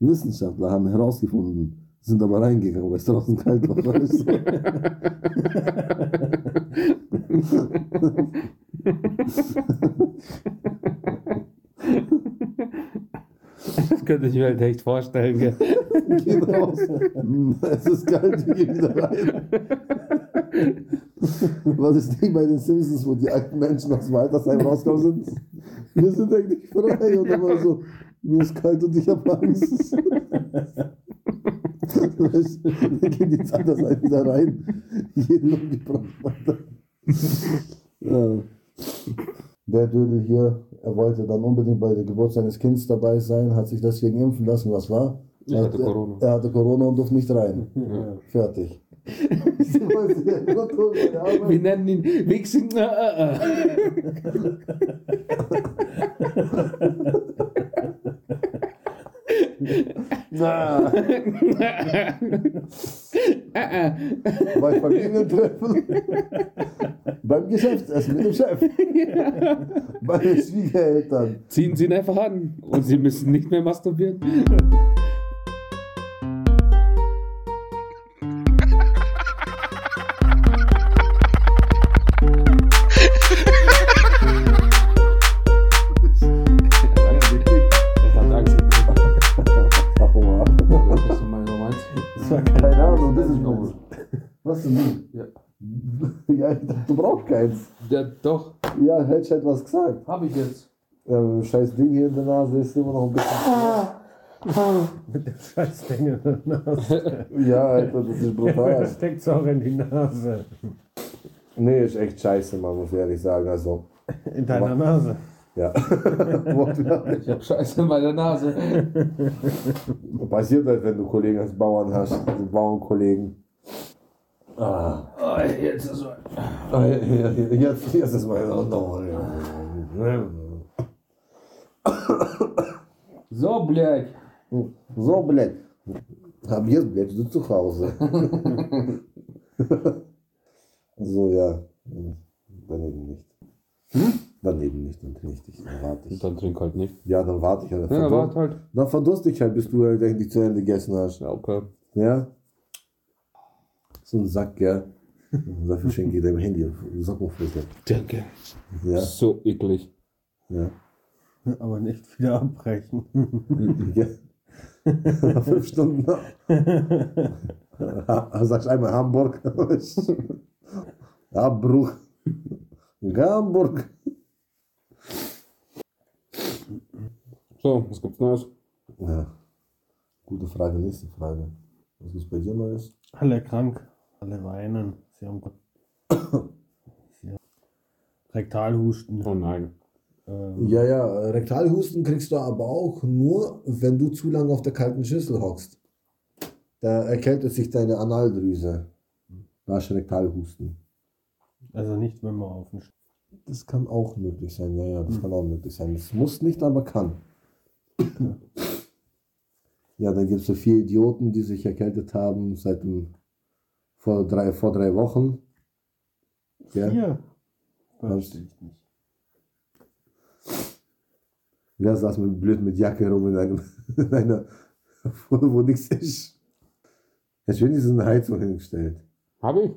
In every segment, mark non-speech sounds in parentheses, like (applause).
Wissenschaftler haben herausgefunden, sind aber reingegangen, weil es draußen kalt war. Das könnte ich mir halt echt vorstellen. Gell? Gehen raus. Hm, Es ist kalt, wir gehen wieder rein. Was ist nicht bei den Simpsons, wo die alten Menschen aus dem Altersheim rauskommen sind? Wir sind eigentlich frei. Und dann war so, mir ist kalt und ich habe Angst. (laughs) Dann gehen die ins Altersheim wieder rein. Jeden umgebracht. Ja. Der Dödel hier, er wollte dann unbedingt bei der Geburt seines Kindes dabei sein, hat sich deswegen impfen lassen. Was war? Ich Er hatte Corona. Er hatte Corona und durfte nicht rein. Ja. Fertig. (laughs) Wir nennen ihn Wichsen. (laughs) Na, bei Familientreffen. Beim Geschäftsessen mit dem Chef. Bei den Schwiegereltern. Ziehen Sie ihn einfach an und Sie müssen nicht mehr masturbieren. (laughs) du brauchst keins. Ja, doch. Ja, hätte ich etwas gesagt. Habe ich jetzt. Ja, scheiß Ding hier in der Nase ist immer noch ein bisschen. mit dem scheiß Ding in der Nase. (laughs) Ja, Alter, das ist brutal. (laughs) Das steckt auch in die Nase. Nee, ist echt scheiße, man muss ehrlich sagen. Also, In deiner Nase. ja. Ich habe Scheiße in meiner Nase. Passiert halt, wenn du Kollegen als Bauern hast, also Bauernkollegen. Ah. Jetzt ist es. Ja, ja, ja, Jetzt, jetzt ist meine Ordnung. So, blöd. So, blöd. Ab jetzt bleibst du zu Hause. (laughs) so, ja. Daneben nicht. Daneben nicht, dann trinke ich dich. Dann warte ich. Dann trink halt nicht. Ja, dann warte ich halt. Ja, Verdurst- warte halt. Dann verdurst ich halt, bis du halt endlich zu Ende gegessen hast. Ja, okay. Ja? So ein Sack, gell? Dafür schenke ich deinem Handy Sockenfutter. Danke. Ja, So eklig. ja. Aber nicht wieder abbrechen. ja. Nach (laughs) fünf Stunden. Ha- (laughs) Sagst einmal Hamburg. (laughs) Abbruch. Hamburg. So, was gibt's Neues? Ja. Gute Frage, nächste Frage. Was ist bei dir Neues? Alle krank, alle weinen. Sie haben, (coughs) Sie haben Rektalhusten. Oh nein. Ähm, Ja, ja, Rektalhusten kriegst du aber auch nur, wenn du zu lange auf der kalten Schüssel hockst. Da erkältet sich deine Analdrüse. Da du Rektalhusten. Also nicht, wenn man auf den Sch Das kann auch möglich sein, ja, ja, das kann auch möglich sein. Das muss nicht, aber kann. (coughs) Ja, dann gibt es so vier Idioten, die sich erkältet haben seit dem, vor, drei, vor drei Wochen. Ja? Verstehe ich nicht. wer saß mit blöd mit Jacke rum in, einem, (laughs) in einer, wo, wo nichts ist. Hätte wenigstens eine Heizung hingestellt. Hab ich?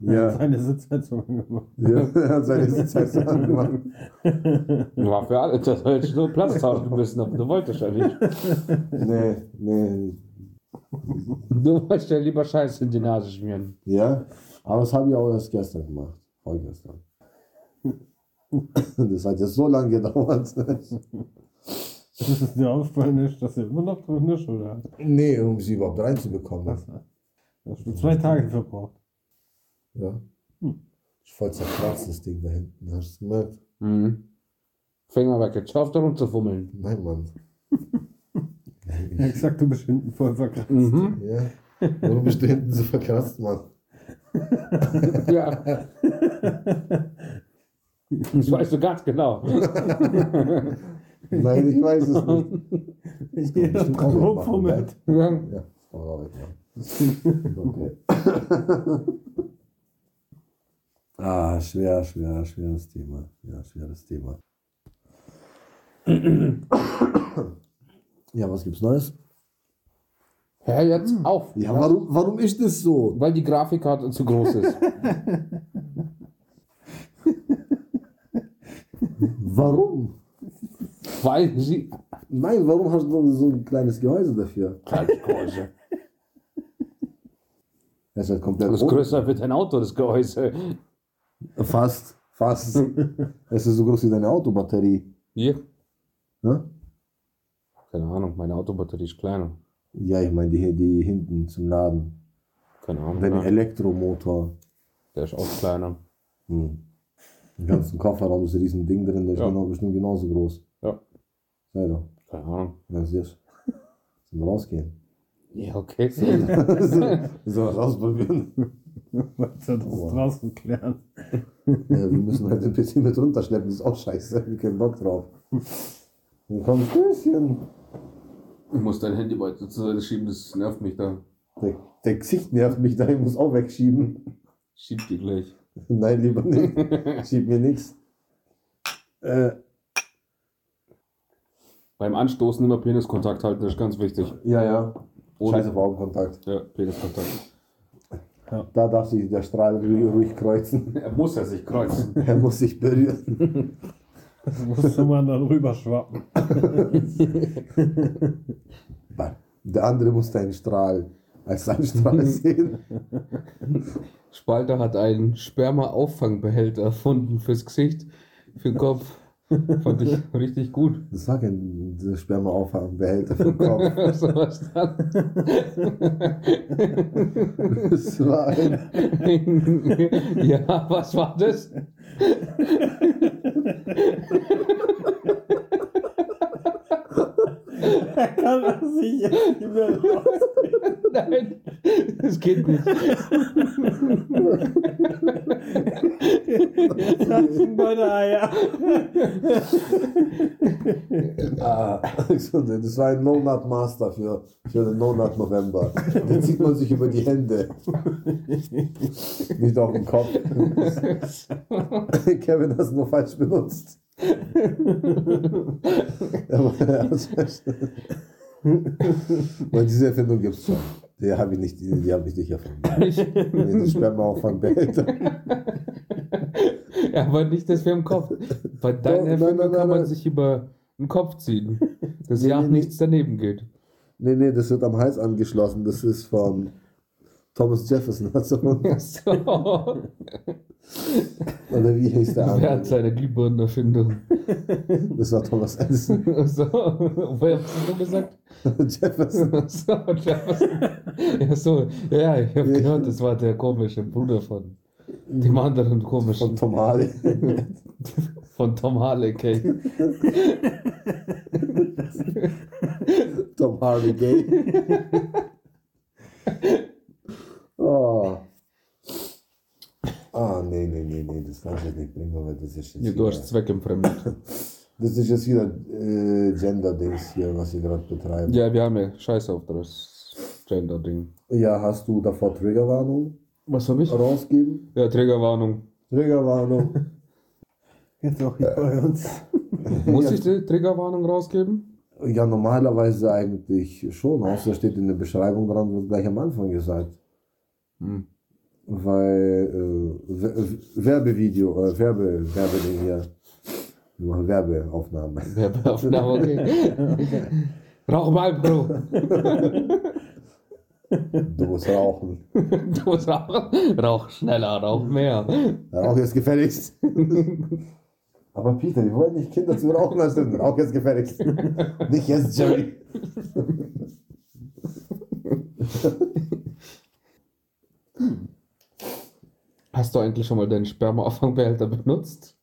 Ja, Seine Sitzheizung gemacht. ja, er hat seine Sitzheizung angemacht. (laughs) War für alle, das hätte ich nur Platz tauschen müssen, aber du wolltest ja nicht. Nee, nee, (laughs) Du wolltest ja lieber Scheiße in die Nase schmieren. Ja, aber das habe ich auch erst gestern gemacht. Vorgestern. Das hat jetzt so lange gedauert. Dass es dir aufgefallen ist, dass er immer noch drin ist, oder? Nee, um sie überhaupt reinzubekommen. Hast du zwei Tage verbraucht. Ja. Hm. Ist voll zerkratzt, das Ding da hinten. Hast du es gemerkt? Mhm. Finger weg, jetzt hör auf da rumzufummeln. Nein, Mann. (laughs) Er hat gesagt, du bist hinten voll verkratzt. Mhm. Ja. Warum bist du hinten so verkratzt, Mann? (laughs) Ja. Das weißt du ganz genau. Nein, ich weiß es nicht. Bestimmt auch grob noch fummelt. Ja. Ja, ja. Okay. (laughs) ah, schwer, schwer, schweres Thema. Ja, schweres Thema. (coughs) (coughs) ja, was gibt's Neues? Hör jetzt auf. Ja, warum, warum ist das so? Weil die Grafikkarte zu groß ist. (laughs) Warum? Weil sie. Nein, warum hast du so ein kleines Gehäuse dafür? Kaltgeräusche. Das ist halt komplett Das oben. größer wird ein Auto, das Gehäuse. Fast, fast. (laughs) es ist so groß wie deine Autobatterie. Hier. Ne? Keine Ahnung, meine Autobatterie ist kleiner. Ja, ich meine die, die hinten zum Laden. Keine Ahnung. Dein ja. Elektromotor. Der ist auch kleiner. Hm. Im ganzen Kofferraum ist ein riesen Ding drin, der ist Ja. genau, bestimmt genauso groß. Ja. Doch. Keine Ahnung. Dann siehst du. Zum Rausgehen. Ja, okay. (laughs) Wir sollen was ausprobieren. Was hat das draußen klären? Ja, wir müssen halt den PC mit runterschleppen, das ist auch scheiße. Wir keinen Bock drauf. Dann komm, Stößchen. Ich muss dein Handy weiter zur Seite schieben, das nervt mich da. Der, der Gesicht nervt mich da, ich muss auch wegschieben. Schieb die gleich. (laughs) Nein, lieber nicht. (laughs) Schieb mir nichts. Äh, Beim Anstoßen immer Peniskontakt halten, das ist ganz wichtig. ja, ja. Ohne- Scheiß auf Augenkontakt. Ja, Peniskontakt. (laughs) Da darf sich der Strahl ruhig, ruhig kreuzen. Er muss ja sich kreuzen. Er muss sich berühren. Das musste man dann rüberschwappen. Der andere muss deinen Strahl als seinen Strahl (laughs) sehen. Spalter hat einen Sperma-Auffangbehälter erfunden fürs Gesicht, für den Kopf. Fand ich (laughs) richtig gut. Das war kein Sperma-Auffangbehälter für den (laughs) Kopf. so was dann. (laughs) Das war ein. ja, was war das? Kann er sich nicht mehr raus. Nein, das geht nicht. Das sind beide Eier. Ah, das war ein No-Nut Master für, für den No-Nut November. Den zieht man sich über die Hände. Nicht auf den Kopf. (laughs) Kevin hat es nur falsch benutzt. Aber (laughs) er (laughs) Weil diese Erfindung gibt es schon. Die habe ich nicht, die, die habe ich nicht erfunden. Nicht. Den Spermaauffang-Behälter. (laughs) Ja, aber nicht das für den Kopf. Bei deiner nein, Erfindung nein, kann man nein. sich über den Kopf ziehen. Dass Nee, ja nee, nichts daneben geht. Nee, nee, das wird am Hals angeschlossen. Das ist von Thomas Jefferson. Also, So. (laughs) oder wie hieß der Wer andere? hat seine Glühbirnenerfindung? Das war Thomas Edison. (laughs) So. Wer hat es gesagt? Jefferson. (laughs) So, Jefferson. Ja, so. Ja, ich habe gehört, das war der komische Bruder von dem anderen Von komischen. Tom Hardy. Von Tom Harley, okay. Tom Hardy Gay. Oh. Ah, nee, nee, nee, nee, das kann ich jetzt nicht bringen, weil das ist jetzt Ja, du hast wieder, zweckentfremdet. (laughs) das ist jetzt wieder äh, Gender-Dings hier, was sie gerade betreiben. Ja, wir haben ja Scheiße auf das Gender-Ding. Ja, hast du davor Triggerwarnung Was habe ich? rausgeben? Ja, Triggerwarnung. Triggerwarnung. (laughs) Jetzt auch hier bei uns. (laughs) Muss ich die Triggerwarnung rausgeben? Ja, normalerweise eigentlich schon. Außer steht in der Beschreibung dran, wird gleich am Anfang gesagt. Hm. Weil äh, Wer- Werbevideo, äh, Werbe, Werbeding hier. Wir machen Werbeaufnahmen. (laughs) Werbeaufnahme, okay. (laughs) Rauch mal, Bro. Du musst rauchen. (laughs) Du musst rauchen. Rauch schneller, rauch mehr. Rauch jetzt gefälligst. Aber Peter, wir wollen nicht Kinder zu rauchen lassen. Rauch jetzt gefälligst. Nicht jetzt, Jerry. Hast du eigentlich schon mal deinen Spermaauffängbehälter benutzt?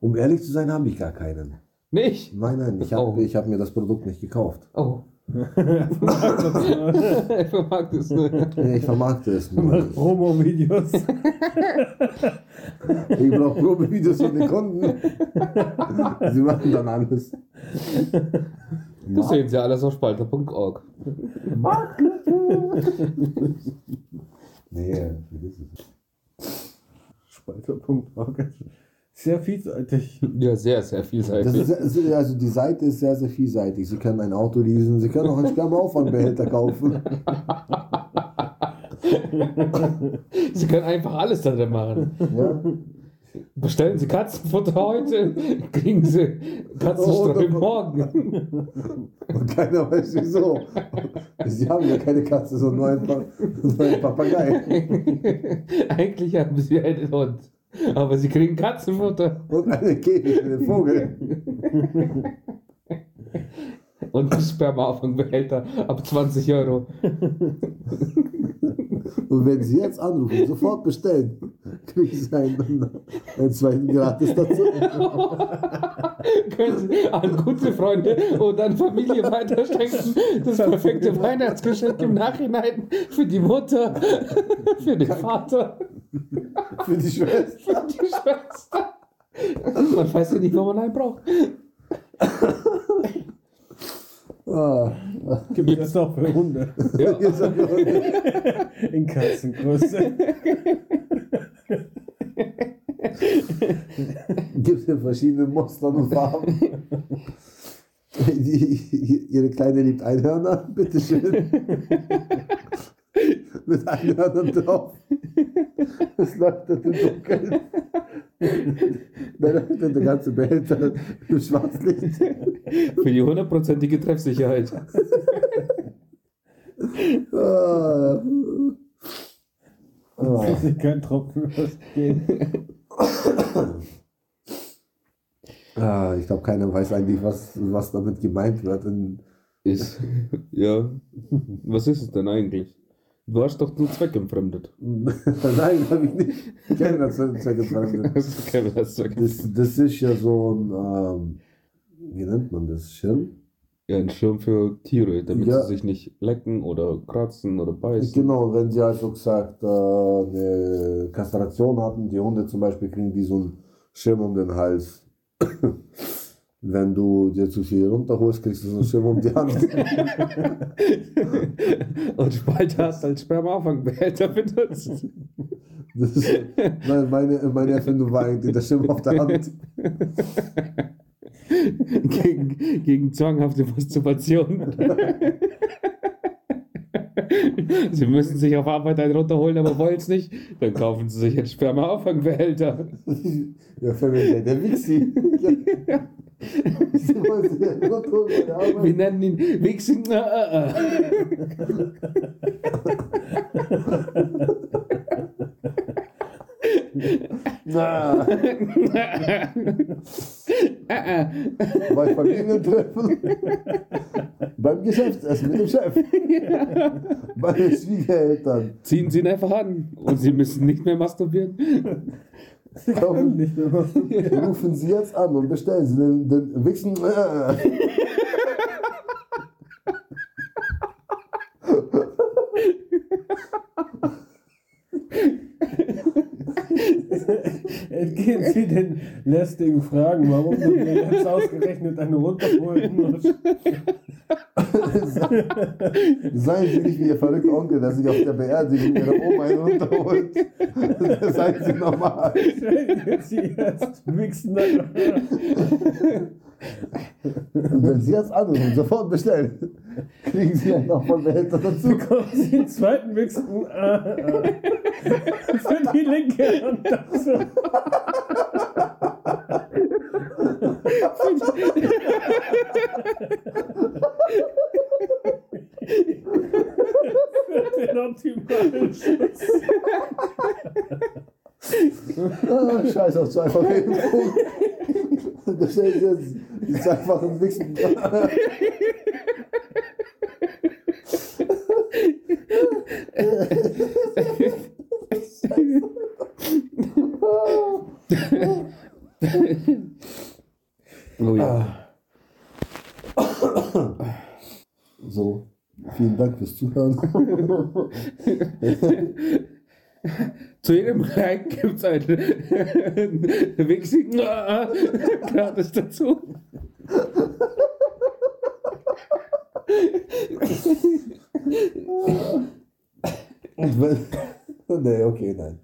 Um ehrlich zu sein, habe ich gar keinen. Nicht? Nein, nein, ich habe Oh. ich hab mir das Produkt nicht gekauft. Oh. (laughs) ich vermag das nur. Nee, Ich vermarkte es nur. Promo-Videos. (laughs) Ich brauche Probevideos von den Kunden. (laughs) Sie machen dann alles. Das sehen sie alles auf spalter.org. Nee, das ist Spalter.org. Sehr vielseitig. Ja, sehr, sehr vielseitig. ist, also die Seite ist sehr, sehr vielseitig. Sie können ein Auto leasen, Sie können auch einen Spermaauffangbehälter kaufen. (laughs) Sie können einfach alles da drin machen. Ja? Bestellen Sie Katzenfutter heute, (laughs) kriegen Sie Katzenstreu Oh, morgen. Und keiner weiß wieso. Sie haben ja keine Katze, sondern nur ein, pa nur ein Papagei. (laughs) Eigentlich haben Sie einen Hund, aber Sie kriegen Katzenfutter Und einen Käfig für den Vogel. und einen Spermaauffängbehälter ab 20 Euro. (laughs) Und wenn Sie jetzt anrufen, sofort bestellen, kriegen Sie einen, einen zweiten gratis dazu. Können Sie an gute Freunde und an Familie weiterschenken. Das perfekte Weihnachtsgeschenk im Nachhinein für die Mutter, für den Vater, Für die Schwester. für die Schwester. Man weiß ja nicht, wo man einen braucht. Ah. Gibt es das auch für Hunde Ja. In Katzengröße. Gibt es in verschiedenen Mustern und Farben. Die, ihre Kleine liebt Einhörner, bitteschön. (laughs) Mit Einhörnern drauf. Es leuchtet im Dunkeln. (laughs) Da leuchtet der ganze Behälter im Schwarzlicht. Für die hundertprozentige Treffsicherheit. (laughs) Ah. Das Ah. ist sich kein Tropfen losgehen. Ah, ich glaube, keiner weiß eigentlich, was, was damit gemeint wird. Ist, ja. Was ist es denn eigentlich? Du hast doch nur zweckentfremdet. (laughs) Nein, habe ich nicht. (laughs) Das Zweckentfremdet. Ist zweck- Das, das ist ja so ein, ähm, wie nennt man das? Schirm? Ja, ein Schirm für Tiere, damit Ja. sie sich nicht lecken oder kratzen oder beißen. Genau, wenn sie also gesagt äh, eine Kastration hatten, die Hunde zum Beispiel kriegen die so einen Schirm um den Hals. Wenn du dir zu viel runterholst, kriegst du so einen Schirm um die Hand. (laughs) Und Spalter hast als Spermaauffängbehälter (laughs) benutzt. Das ist, nein, meine, meine Erfindung war eigentlich der Schirm auf der Hand. (laughs) gegen, gegen zwanghafte Masturbation. Sie müssen sich auf Arbeit einen runterholen, aber wollen es nicht. Dann kaufen Sie sich einen Spermaauffängbehälter. Ja, für mich der Wixi. Ja Wir nennen ihn Wichsen. Äh, äh, äh. Na, Äh, äh. bei Familientreffen. Beim Geschäftsessen mit dem Chef. Bei den Schwiegereltern. Ziehen Sie ihn einfach an und Sie müssen nicht mehr masturbieren. (laughs) Kaufen, Nicht mehr (laughs) rufen Sie jetzt an und bestellen Sie den, den Wichsen. (laughs) Entgehen Sie den lästigen Fragen, warum du mir jetzt ausgerechnet eine runterholen musst. Seien Sie nicht wie Ihr verrückter Onkel, der sich auf der Beerdigung Ihrer Oma einen runterholt. Seien Sie normal. Sie jetzt wichsen dann. Und wenn Sie jetzt anrufen, sofort bestellen, kriegen Sie einen noch von Behälter dazu. Bekommen Sie den zweiten wichsen. Äh, äh. Für die linke Hand dazu. Für den optimalen Schutz. Ah, Scheiß auf zwei Verwendungen. Bestellen Sie jetzt die zweifachen Wichsen. Oh ja. So, vielen Dank fürs Zuhören. (laughs) Zu jedem Like gibt (laughs) (laughs) es einen Wichsigen gratis dazu. Und (laughs) wenn. Nee, okay, nein.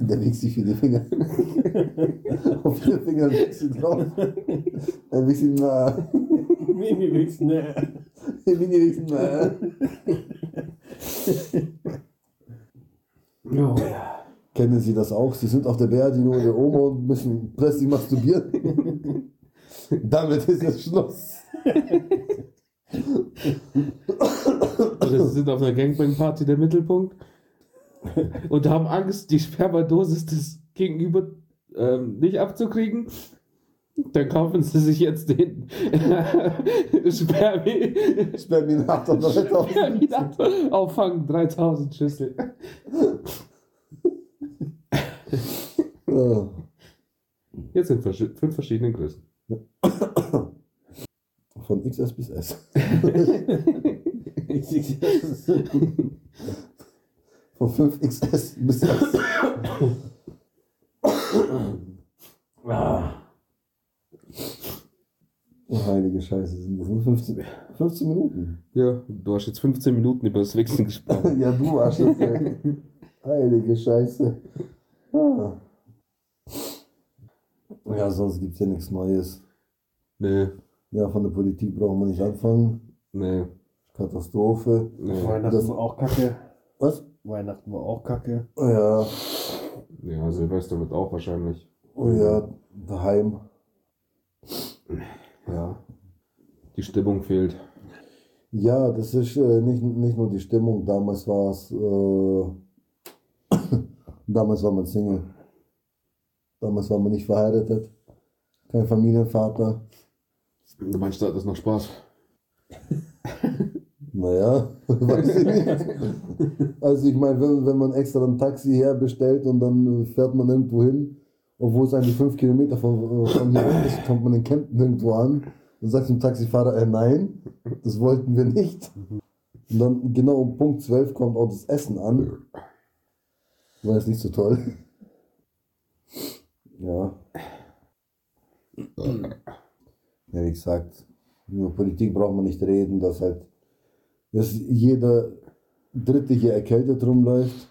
Der wichst sich für die Finger. Auf vier Finger wichst sie drauf. Er wichst na. Mini wichst, ne. Mini wichst na. Ja. Kennen Sie das auch? Sie sind auf der Beerdigung der Oma und müssen plötzlich masturbieren. (laughs) Damit ist jetzt Schluss. Oder sie sind auf einer Gangbang-Party der Mittelpunkt und haben Angst, die Spermadosis des Gegenüber ähm, nicht abzukriegen. Dann kaufen sie sich jetzt den Spermi Sperminator 3000. Sperminator Auffang 3000 Schüssel. Jetzt sind verschi- fünf verschiedene Größen. Von XS bis S. (laughs) Von 5XS bis S. Oh, heilige Scheiße, sind das nur 15, 15 Minuten? Ja, du hast jetzt 15 Minuten über das Wichsen gesprochen. (laughs) ja, du Arschloch, ey. Heilige Scheiße. Ah. Ja, sonst gibt es ja nichts Neues. Nee, Ja, von der Politik brauchen wir nicht anfangen. nee, Katastrophe. nee. Weihnachten Das- war auch kacke. Was? Weihnachten war auch kacke. Oh ja, Ja, Silvester wird auch wahrscheinlich. oh ja, daheim. Ja. Die Stimmung fehlt. Ja, das ist äh, nicht, nicht nur die Stimmung. Damals war es. Äh, (coughs) damals war man Single. Damals war man nicht verheiratet. Kein Familienvater. Du meinst, da hat das noch Spaß? (laughs) Naja, (laughs) weiß ich nicht. Also ich meine, wenn, wenn man extra ein Taxi herbestellt und dann äh, fährt man irgendwo hin, obwohl es eigentlich fünf Kilometer von, äh, von hier ist, kommt man in Kempten irgendwo an und sagt zum Taxifahrer, äh, nein, das wollten wir nicht. Und dann genau um Punkt 12 kommt auch das Essen an. War jetzt nicht so toll. Ja. Ja, wie gesagt, über Politik braucht man nicht reden, dass halt dass jeder Dritte hier erkältet rumläuft.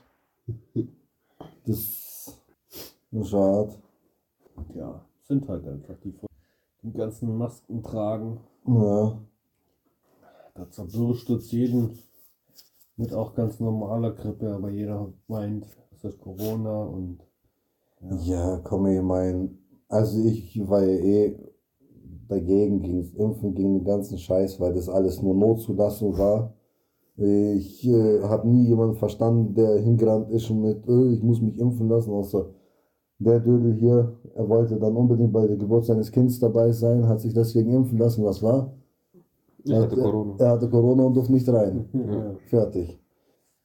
Das ist schade. Ja, sind halt einfach die, die ganzen Masken tragen. Ja, Da zerbirscht es jeden mit auch ganz normaler Grippe, aber jeder meint, es ist Corona und ja komm, ich mein, also ich war ja eh dagegen, gegen das Impfen, gegen den ganzen Scheiß, weil das alles nur Notzulassung war. Ich äh, habe nie jemanden verstanden, der hingerannt ist und mit, äh, ich muss mich impfen lassen, außer der Dödel hier, er wollte dann unbedingt bei der Geburt seines Kindes dabei sein, hat sich deswegen impfen lassen, was war? Er hatte Corona. Er hatte Corona und durfte nicht rein. (laughs) Ja. Fertig.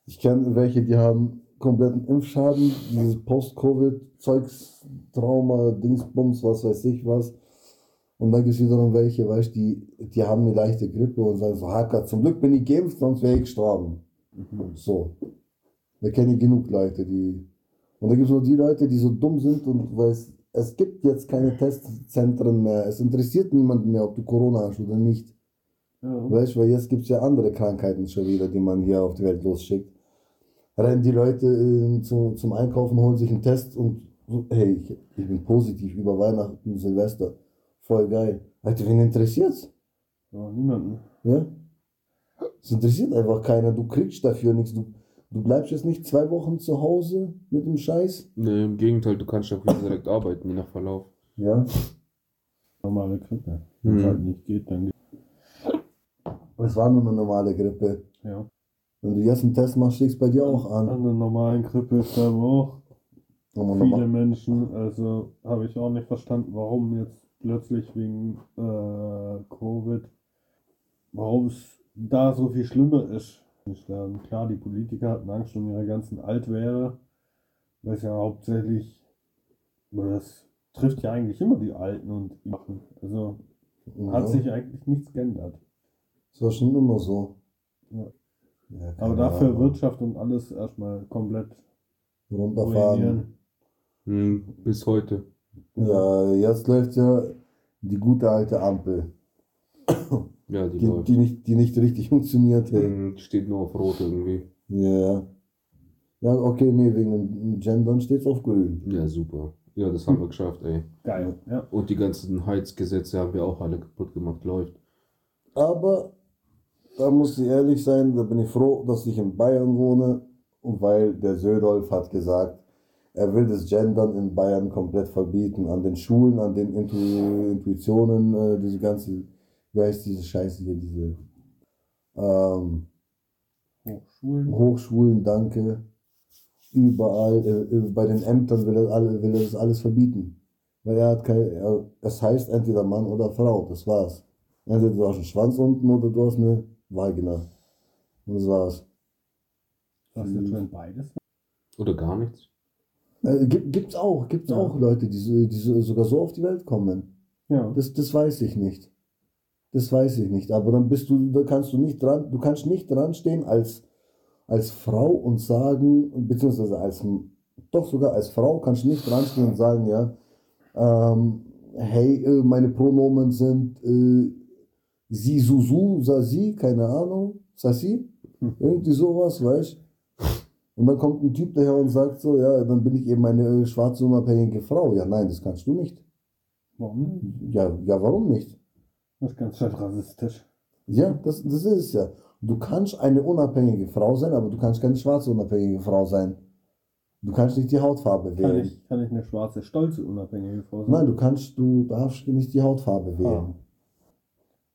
Ich kenne welche, die haben kompletten Impfschaden, dieses Post-Covid-Zeugs, Trauma, Dingsbums, was weiß ich was. Und dann gibt es wiederum welche, weißt die, die haben eine leichte Grippe und sagen so, Hacker, zum Glück bin ich geimpft, sonst wäre ich gestorben. So. Wir kennen genug Leute, die. Und dann gibt es noch die Leute, die so dumm sind und weil es, es gibt jetzt keine Testzentren mehr. Es interessiert niemanden mehr, ob du Corona hast oder nicht. ja. Weißt du, weil jetzt gibt es ja andere Krankheiten schon wieder, die man hier auf die Welt losschickt. Rennen die Leute äh, zu, zum Einkaufen, holen sich einen Test und so, hey, ich, ich bin positiv über Weihnachten, Silvester. Voll geil. Alter, wen interessiert's? ja, niemanden. Ja? Es interessiert einfach keiner. Du kriegst dafür nichts. Du, du bleibst jetzt nicht zwei Wochen zu Hause mit dem Scheiß. Nee, im Gegenteil, du kannst auch wieder direkt arbeiten, je nach Verlauf. Ja. Normale Grippe. Wenn es Mhm. halt nicht geht, dann geht Es war nur eine normale Grippe. ja. Wenn du jetzt einen Test machst, schlägst bei dir auch An an. der normalen Grippe sterben auch Aber viele normal- Menschen. Also habe ich auch nicht verstanden, warum jetzt plötzlich wegen äh, Covid, warum es da so viel schlimmer ist. Glaube, klar, die Politiker hatten Angst um ihre ganzen Altwähre, weil es ja hauptsächlich, aber das trifft ja eigentlich immer die Alten und die machen. Also hat Ja. sich eigentlich nichts geändert. Das war schon immer so. Ja. Ja, Aber dafür Ahnung. Wirtschaft und alles erstmal komplett runterfahren. Hm, bis heute. Ja, jetzt läuft ja die gute alte Ampel, Ja, die, die, die, nicht, die nicht richtig funktioniert. Hey. Hm, die steht nur auf Rot irgendwie. Ja. Ja, okay, nee, wegen dem Gendern steht es auf grün. Ja, super. Ja, das haben wir geschafft, ey. Geil, ja. Und die ganzen Heizgesetze haben wir auch alle kaputt gemacht. Läuft. Aber da muss ich ehrlich sein, da bin ich froh, dass ich in Bayern wohne, weil der Södolf hat gesagt, er will das Gendern in Bayern komplett verbieten. An den Schulen, an den Intu Intuitionen, äh, diese ganze, wie heißt diese Scheiße hier, diese ähm, Hochschulen. Hochschulen, danke. Überall, äh, äh, bei den Ämtern will er, alle, will er das alles verbieten. Weil er hat kein, er, es heißt entweder Mann oder Frau, das war's. Entweder du hast einen Schwanz unten oder du hast eine Vagina. Und das war's. Was ist denn beides? Oder gar nichts. Äh, gibt, gibt's auch, gibt's Ja. auch Leute, die, die so- sogar so auf die Welt kommen. Ja. Das, das weiß ich nicht. Das weiß ich nicht. Aber dann bist du, da kannst du nicht dran, du kannst nicht dran stehen als, als Frau und sagen, beziehungsweise als, doch sogar als Frau kannst du nicht dran stehen und sagen, ja, ähm, hey, äh, meine Pronomen sind äh, sie, su, su, sa, sie, keine Ahnung, sa, sie, irgendwie sowas, weißt Und dann kommt ein Typ daher und sagt so, ja, dann bin ich eben eine äh, schwarze unabhängige Frau. Ja, nein, das kannst du nicht. Warum nicht? Ja, ja, warum nicht? Das ist ganz schön rassistisch. Ja, das, das ist es ja. Du kannst eine unabhängige Frau sein, aber du kannst keine schwarze unabhängige Frau sein. Du kannst nicht die Hautfarbe Kann wählen. ich, kann ich eine schwarze, stolze, unabhängige Frau sein? Nein, du kannst, du darfst nicht die Hautfarbe wählen.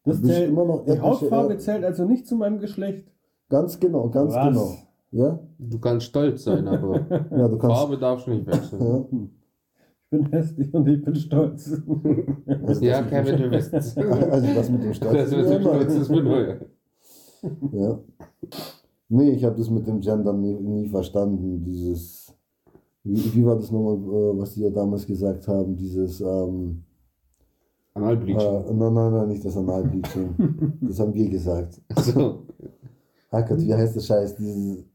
Das du bist zählt, immer noch die Hautfarbe zählt also nicht zu meinem Geschlecht. Ganz genau, ganz Was? genau. Ja, Du kannst stolz sein, aber (laughs) ja du kannst. Farbe darfst du nicht wechseln. Bin hässlich und ich bin stolz. Ja, das, Kevin, du bist. Das (laughs) also (laughs) das mit dem Stolz. mit dem ja, Stolz ist mir neu. Ja. Nee, ich habe das mit dem Gender nie, nie verstanden. Dieses, wie, wie war das nochmal, äh, was die ja damals gesagt haben? Dieses, ähm, äh, Analbleaching. nein, nein, nein, nicht das Analbleaching. (laughs) das haben wir gesagt. So. Hackert, wie heißt das Scheiß? Dieses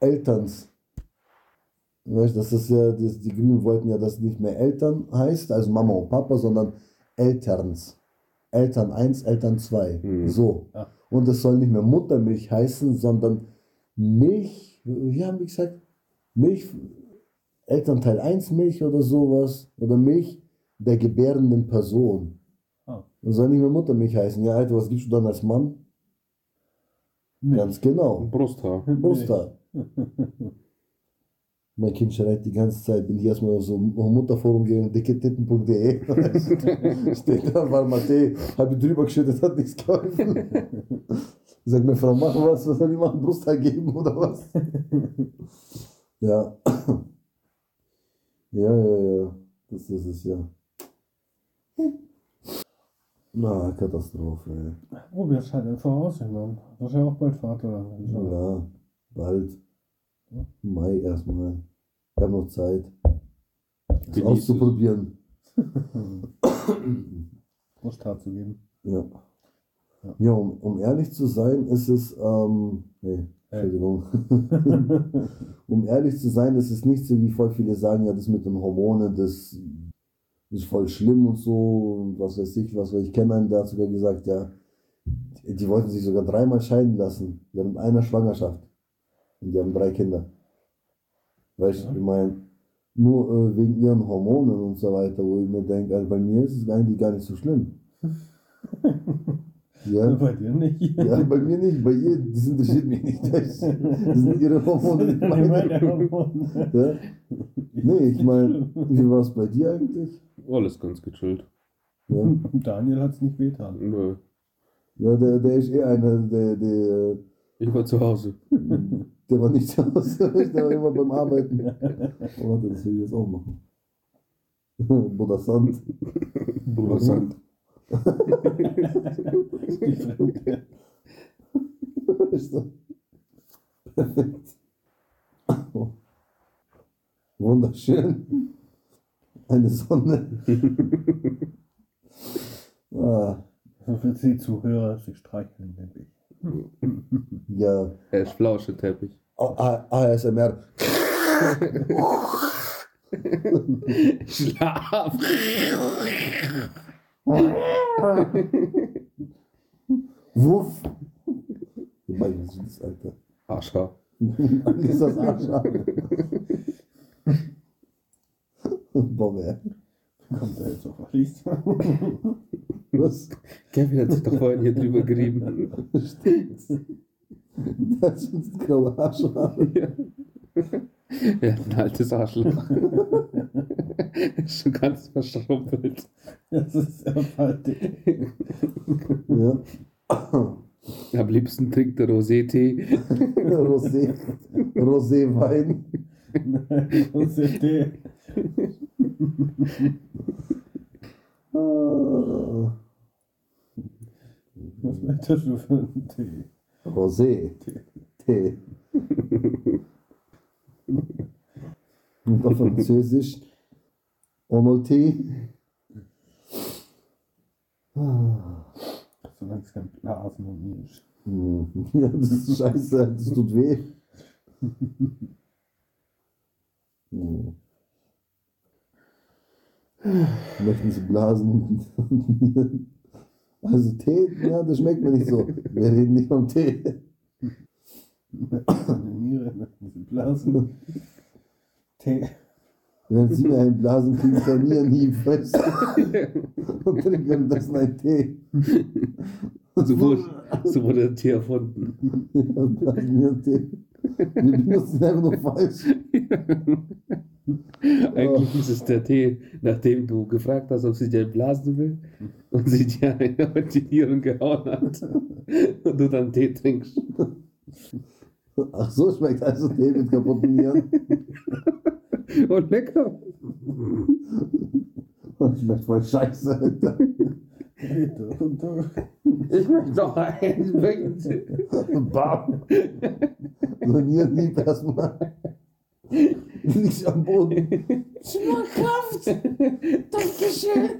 Elterns. Weißt, das ist ja, das, die Grünen wollten ja, dass nicht mehr Eltern heißt, also Mama und Papa, sondern Elterns. Eltern 1, Eltern 2. Mhm. So. Ja. Und es soll nicht mehr Muttermilch heißen, sondern Milch, wie haben wir gesagt? Milch, Elternteil 1 Milch oder sowas. Oder Milch der gebärenden Person. Ah. Das soll nicht mehr Muttermilch heißen. Ja, Alter, was gibst du dann als Mann? Ganz genau. Brusthaar. Muster. (laughs) Mein Kind schreit die ganze Zeit, bin hier erstmal auf so ein Mutterforum gegangen, dicketitten.de. (laughs) Steht da, war Mathe, habe ich drüber geschüttet, hat nichts geholfen. (laughs) Sagt mir Frau, mach was, was soll ich machen? Brusthaar geben oder was? ja. (clears throat) Ja, ja, ja. Das ist es ja. Na, Katastrophe, ey. Probier's halt einfach aus, ich meine. Du bist ja auch bald Vater. Ja, bald. Mai erstmal. Ich habe noch Zeit, das Genieß auszuprobieren. (coughs) Brusthaar zu geben. Ja. Ja, um, um ehrlich zu sein, ist es, ähm, nee, Entschuldigung. (laughs) um ehrlich zu sein, ist es nicht so, wie voll viele sagen, ja, das mit den Hormonen, das ist voll schlimm und so, und was weiß ich, was weiß ich kenne einen, der hat sogar gesagt, ja, die, die wollten sich sogar dreimal scheiden lassen, während einer Schwangerschaft. Und die haben drei Kinder. Weißt du, Ja. ich meine, nur äh, wegen ihren Hormonen und so weiter, wo ich mir denke, also bei mir ist es eigentlich gar nicht so schlimm. (laughs) ja. Bei dir nicht. Ja, bei mir nicht, bei ihr, das interessiert mich nicht. Das, sind ihre Hormone, nicht (laughs) meine. Meine Hormone. Ja? Nee, ich meine, wie war es bei dir eigentlich? Alles ganz gechillt. Ja, (laughs) Daniel hat es nicht wehtan. Nö. ja der, der ist eh einer, der, der, Ich war zu Hause. Der war nicht zu Hause, (laughs) der war immer beim (laughs) Arbeiten. Oh, warte, das will ich jetzt auch machen. (laughs) Bruder Sand. Bruder Sand. Perfekt. Wunderschön. Eine Sonne. ah, So für die Zuhörer, sie streicheln den Weg. ja. Er ist Flauscheteppich. ASMR. Schlaf. Wuff. Gemein süß, Alter. Arschhaar. Angst das Arsch an. Boah, wer? Kommt er jetzt auf Alice? Was? Kevin hat sich doch vorhin hier drüber gerieben. Stimmt's? Das ist ein grauer Arsch an. Ja. Ja, ein altes Arschloch. Ist Schon ganz verschrumpelt. Das ist ja faltig. Ja. Am liebsten trinkt er Rosé-Tee. Rosé. Roséwein. Ist die. Ah. Was möchtest du für einen Tee? Rosé. Tee. Und auf Französisch Onolté. Ah. Solange es kein Blasen und ist. Hm. Ja, das ist scheiße, das tut weh. Hm. Möchten Sie blasen? Also Tee, ja, das schmeckt mir nicht so. Wir reden nicht vom Tee. Eine Niere blasen. Tee. Wenn Sie mir einblasen, kriege ich ein Nierenhieb, weißt du? (laughs) Und trinken währenddessen einen Tee. So wurde, so wurde der Tee erfunden. Ja, blasen mir einen Tee. Wir benutzen einfach nur falsch. Eigentlich ist es der Tee, nachdem du gefragt hast, ob sie dir blasen will und sie dir eine auf die Nieren gehauen hat und du dann Tee trinkst. Ach so, schmeckt also Tee mit kaputten Nieren. Und lecker. Das schmeckt voll scheiße, Alter. Ich möchte noch eins bringen. Bam. So Nierenhieb erstmal. Liegt am Boden. Schmackhaft. Dankeschön.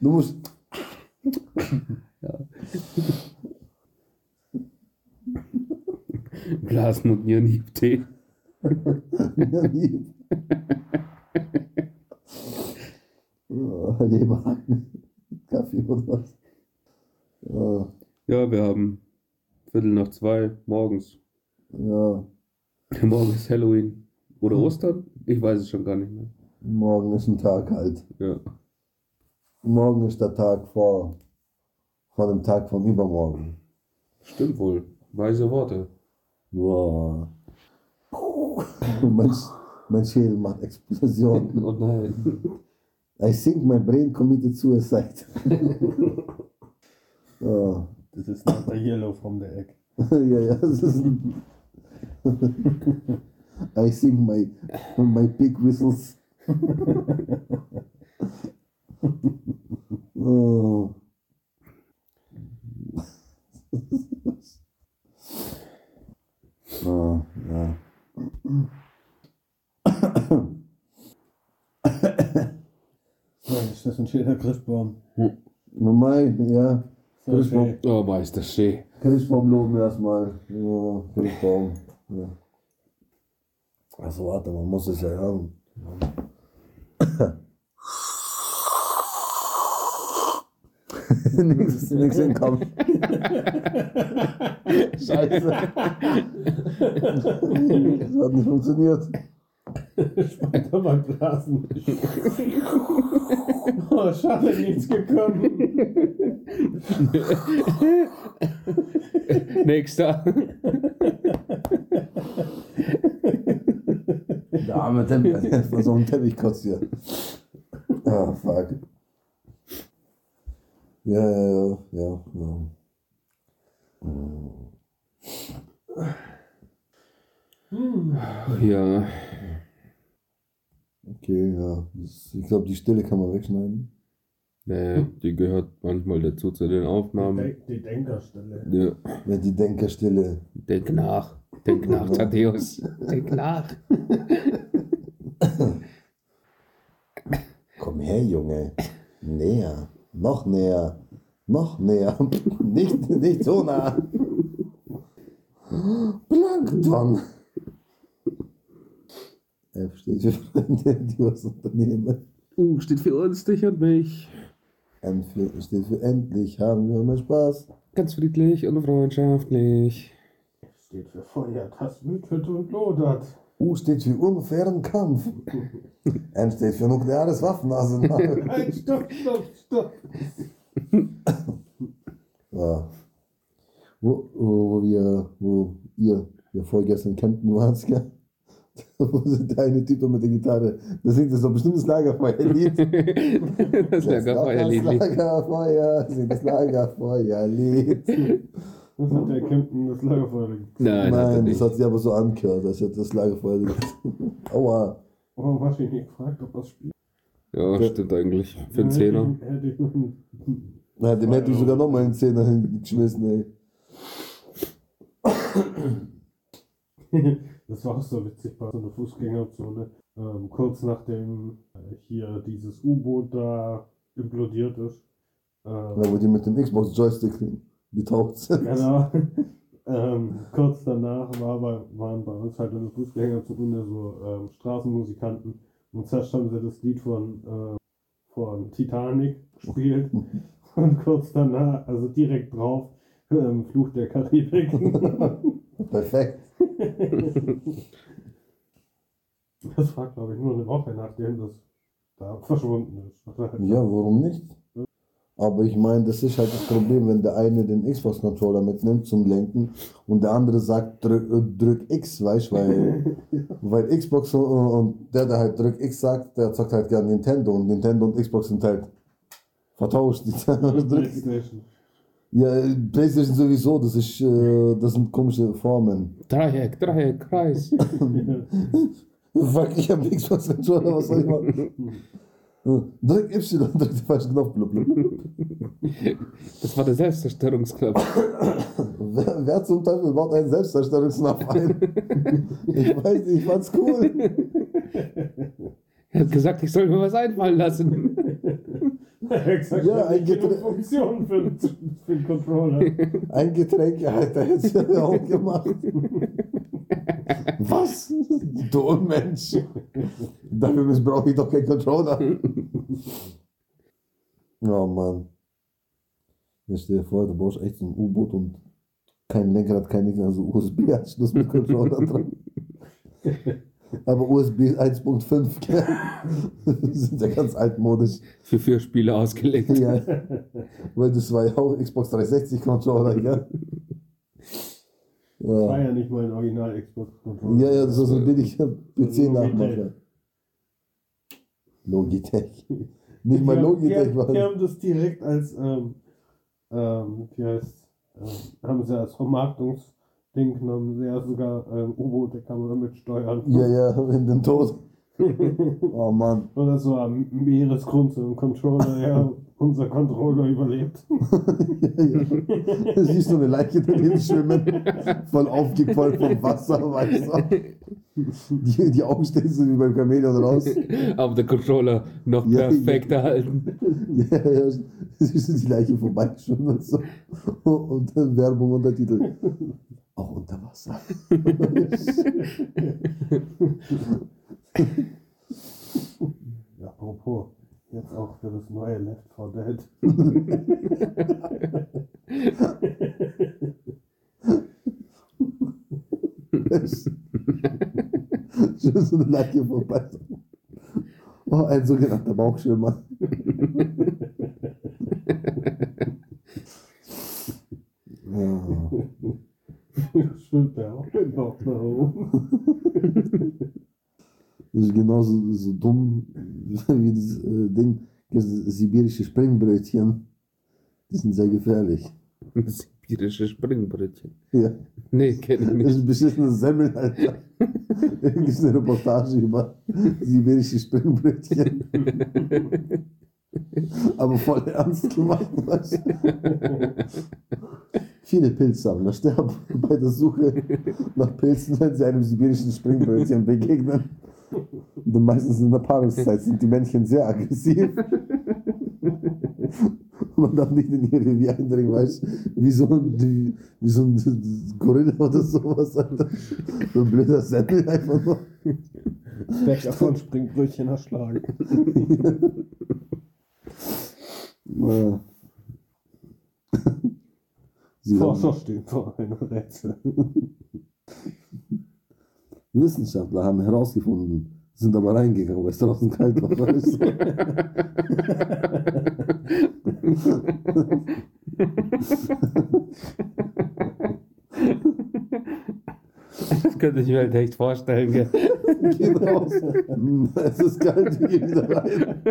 Du musst. Blasen und Nierenhieb-Tee. Nierenhieb. Oh, Leberhaken. Kaffee oder was? Ja, Ja, wir haben Viertel nach zwei morgens. ja. (laughs) Morgen ist Halloween. Oder Ostern? Ich weiß es schon gar nicht mehr. Morgen ist ein Tag halt. Ja. Morgen ist der Tag vor, vor dem Tag von übermorgen. Stimmt wohl. Weise Worte. Boah. (laughs) mein, mein Schädel macht Explosionen. Oh nein. I think my brain committed suicide. (laughs) oh. Das ist not the yellow from the egg. (laughs) ja, ja, das ist ein I think my, my pig whistles. oh, ja. Ja, ist das Christbaum? Normal, ja. So Christbaum. schön. Oh, Meister Schee. Christbaum loben erstmal. Ja, Christbaum. Ja. Also warte, man muss es ja hören. nix, nix in den Kopf. (laughs) Scheiße. das hat nicht funktioniert. Weiter beim Blasen. Oh, schade, nichts gekommen. (laughs) Nächster. Der arme Teppich, das war so ein Teppichkotz hier. Ah, fuck. Ja, ja, ja, ja, ja. Ja. Okay, ja. Ich glaube, die Stille kann man wegschneiden. Nee, die gehört manchmal dazu zu den Aufnahmen. Die Denkerstelle. Ja. Ja, die Denkerstille. Denk nach. Denk nach, Thaddeus. Denk nach. (laughs) Komm her, Junge. Näher. Noch näher. Noch näher. (laughs) Nicht, nicht so nah. (laughs) Plankton. F steht für Freunde, die was unternehmen. U steht für uns, dich und mich. M für, steht für endlich haben wir mal Spaß. Ganz friedlich und freundschaftlich. Steht für Feuer, das wütet und lodert. U steht für unfairen Kampf. (laughs) N steht für nukleares Waffenarsenal. (laughs) Nein, stopp, stopp, stopp. (laughs) Ja. Wo, wo, wo wir, wo ihr, ja vorgestern Kempten wart, gell? Wo sind der eine Typ mit der Gitarre? Da singt er so ein bestimmtes Lagerfeuerlied. (laughs) das Lagerfeuerlied. Das Lagerfeuer, das Lagerfeuerlied. Was hat der Kempten das Lagerfeuer gegeben? Nein, hat er Nein, das hat sich aber so angehört, als hätte das Lagerfeuerlied. (laughs) Aua. Warum hast du ihn nicht gefragt, ob das spielt? Ja, stimmt eigentlich. Für einen Zehner. Na, dem hätte ich sogar nochmal einen Zehner hingeschmissen, ey. (laughs) Das war auch so witzig bei so einer Fußgängerzone. Ähm, kurz nachdem äh, hier dieses U-Boot da implodiert ist. Ähm, Da wo die mit dem Xbox-Joystick getaucht sind. genau. (laughs) ähm, kurz danach war bei, waren bei uns halt in der Fußgängerzone so ähm, Straßenmusikanten. Und zuerst haben sie das Lied von, äh, von Titanic gespielt. (laughs) Und kurz danach, also direkt drauf, ähm, Fluch der Karibik. (laughs) Perfekt. (laughs) Das war, glaube ich, nur eine Woche, nachdem das da verschwunden ist. Ja, warum nicht? Aber ich meine, das ist halt das Problem, wenn der eine den Xbox-Controller mitnimmt zum Lenken und der andere sagt, drück, äh, drück X, weißt du, weil, (laughs) weil Xbox und, der, der halt drück X sagt, der sagt halt gern Nintendo und Nintendo und Xbox sind halt vertauscht. (laughs) Die drück. Ja, Playstation sowieso, das ist, äh, das sind komische Formen. Dreieck, Dreieck, Kreis. (laughs) Fuck, ich hab Xbox-Controller, was soll ich machen? Drück Y, drück den falschen Knopf, blub, blub. Das war der Selbstzerstörungsknopf. Wer, wer zum Teufel baut einen Selbstzerstörungsknopf ein? Ich weiß nicht, ich fand's cool. Er hat gesagt, ich soll mir was einfallen lassen. (laughs) Exakt. Ja, ein genug Geträ- Funktionen für, für den Controller. (laughs) Ein Getränk, Alter, hätte ich auch gemacht. Was? Du Unmensch. Dafür missbrauche ich doch keinen Controller. (laughs) Oh Mann. Jetzt stell dir vor, du brauchst echt so ein U-Boot und kein Lenkrad, kein nichts, also USB-Anschluss mit Controller dran. (laughs) Aber USB 1.5, (laughs) gell? Wir sind ja ganz altmodisch. Für vier Spiele ausgelegt. Ja. Weil das war ja auch Xbox 360 Controller, gell? War Ja. ja nicht mein Original Xbox Controller. Ja, ja, das ist so ein billiger PC-Nachmacher. Logitech. Logitech. Nicht mal Logitech Die, war die haben das direkt als, ähm, ähm, wie heißt, ähm, haben sie als Vermarktungsding genommen. Sie ja sogar ähm, U-Boote kann man damit steuern. Ja, ja, in den Tod. (laughs) Oh Mann. Oder so am Meeresgrund, so ein Controller, ja, (laughs) unser Controller überlebt. (laughs) ja, ja. Du siehst so eine Leiche daneben schwimmen, voll aufgequollen vom Wasser, weißt du. Die, die Augen stehen so wie beim Chamäleon raus. Aber der Controller noch Ja, perfekt erhalten. Ja, ja, siehst du die Leiche vorbeischwimmen und so. Und dann Werbung Untertitel. Auch unter Wasser. (laughs) Ja, apropos, jetzt auch für das neue Left 4 Dead. Schön so eine Leiche vorbei. Oh, ein sogenannter Bauchschwimmer. (laughs) Ja. Schwimmt der auch den Bauch nach oben. Das ist genauso so dumm (laughs) wie das äh, Ding, das sibirische Springbrötchen. Die sind sehr gefährlich. Sibirische Springbrötchen. Ja. Nee, kenne ich Das nicht. ist ein beschissenes Semmel, Alter. (laughs) Da gibt es eine Reportage über sibirische Springbrötchen. (laughs) Aber voll ernst gemacht. Weißt du? Viele Pilzsammler sterben (laughs) bei der Suche nach Pilzen, wenn sie einem sibirischen Springbrötchen begegnen. Dann meistens in der Paarungszeit sind die Männchen sehr aggressiv. Man darf nicht in ihr Revier eindringen, weißt du? Wie so ein, wie, so ein Gorilla oder sowas, Alter. So ein blöder Semmel einfach nur. Bäcker von Springbrötchen erschlagen. Ja. (laughs) Forscher stehen vor einem Rätsel. (laughs) Wissenschaftler haben herausgefunden, sind aber reingegangen, weil es draußen kalt war. Weißt? (laughs) Das könnte ich mir halt echt vorstellen. Gehen (laughs) raus. Hm, Es ist kalt, wir gehen wieder rein.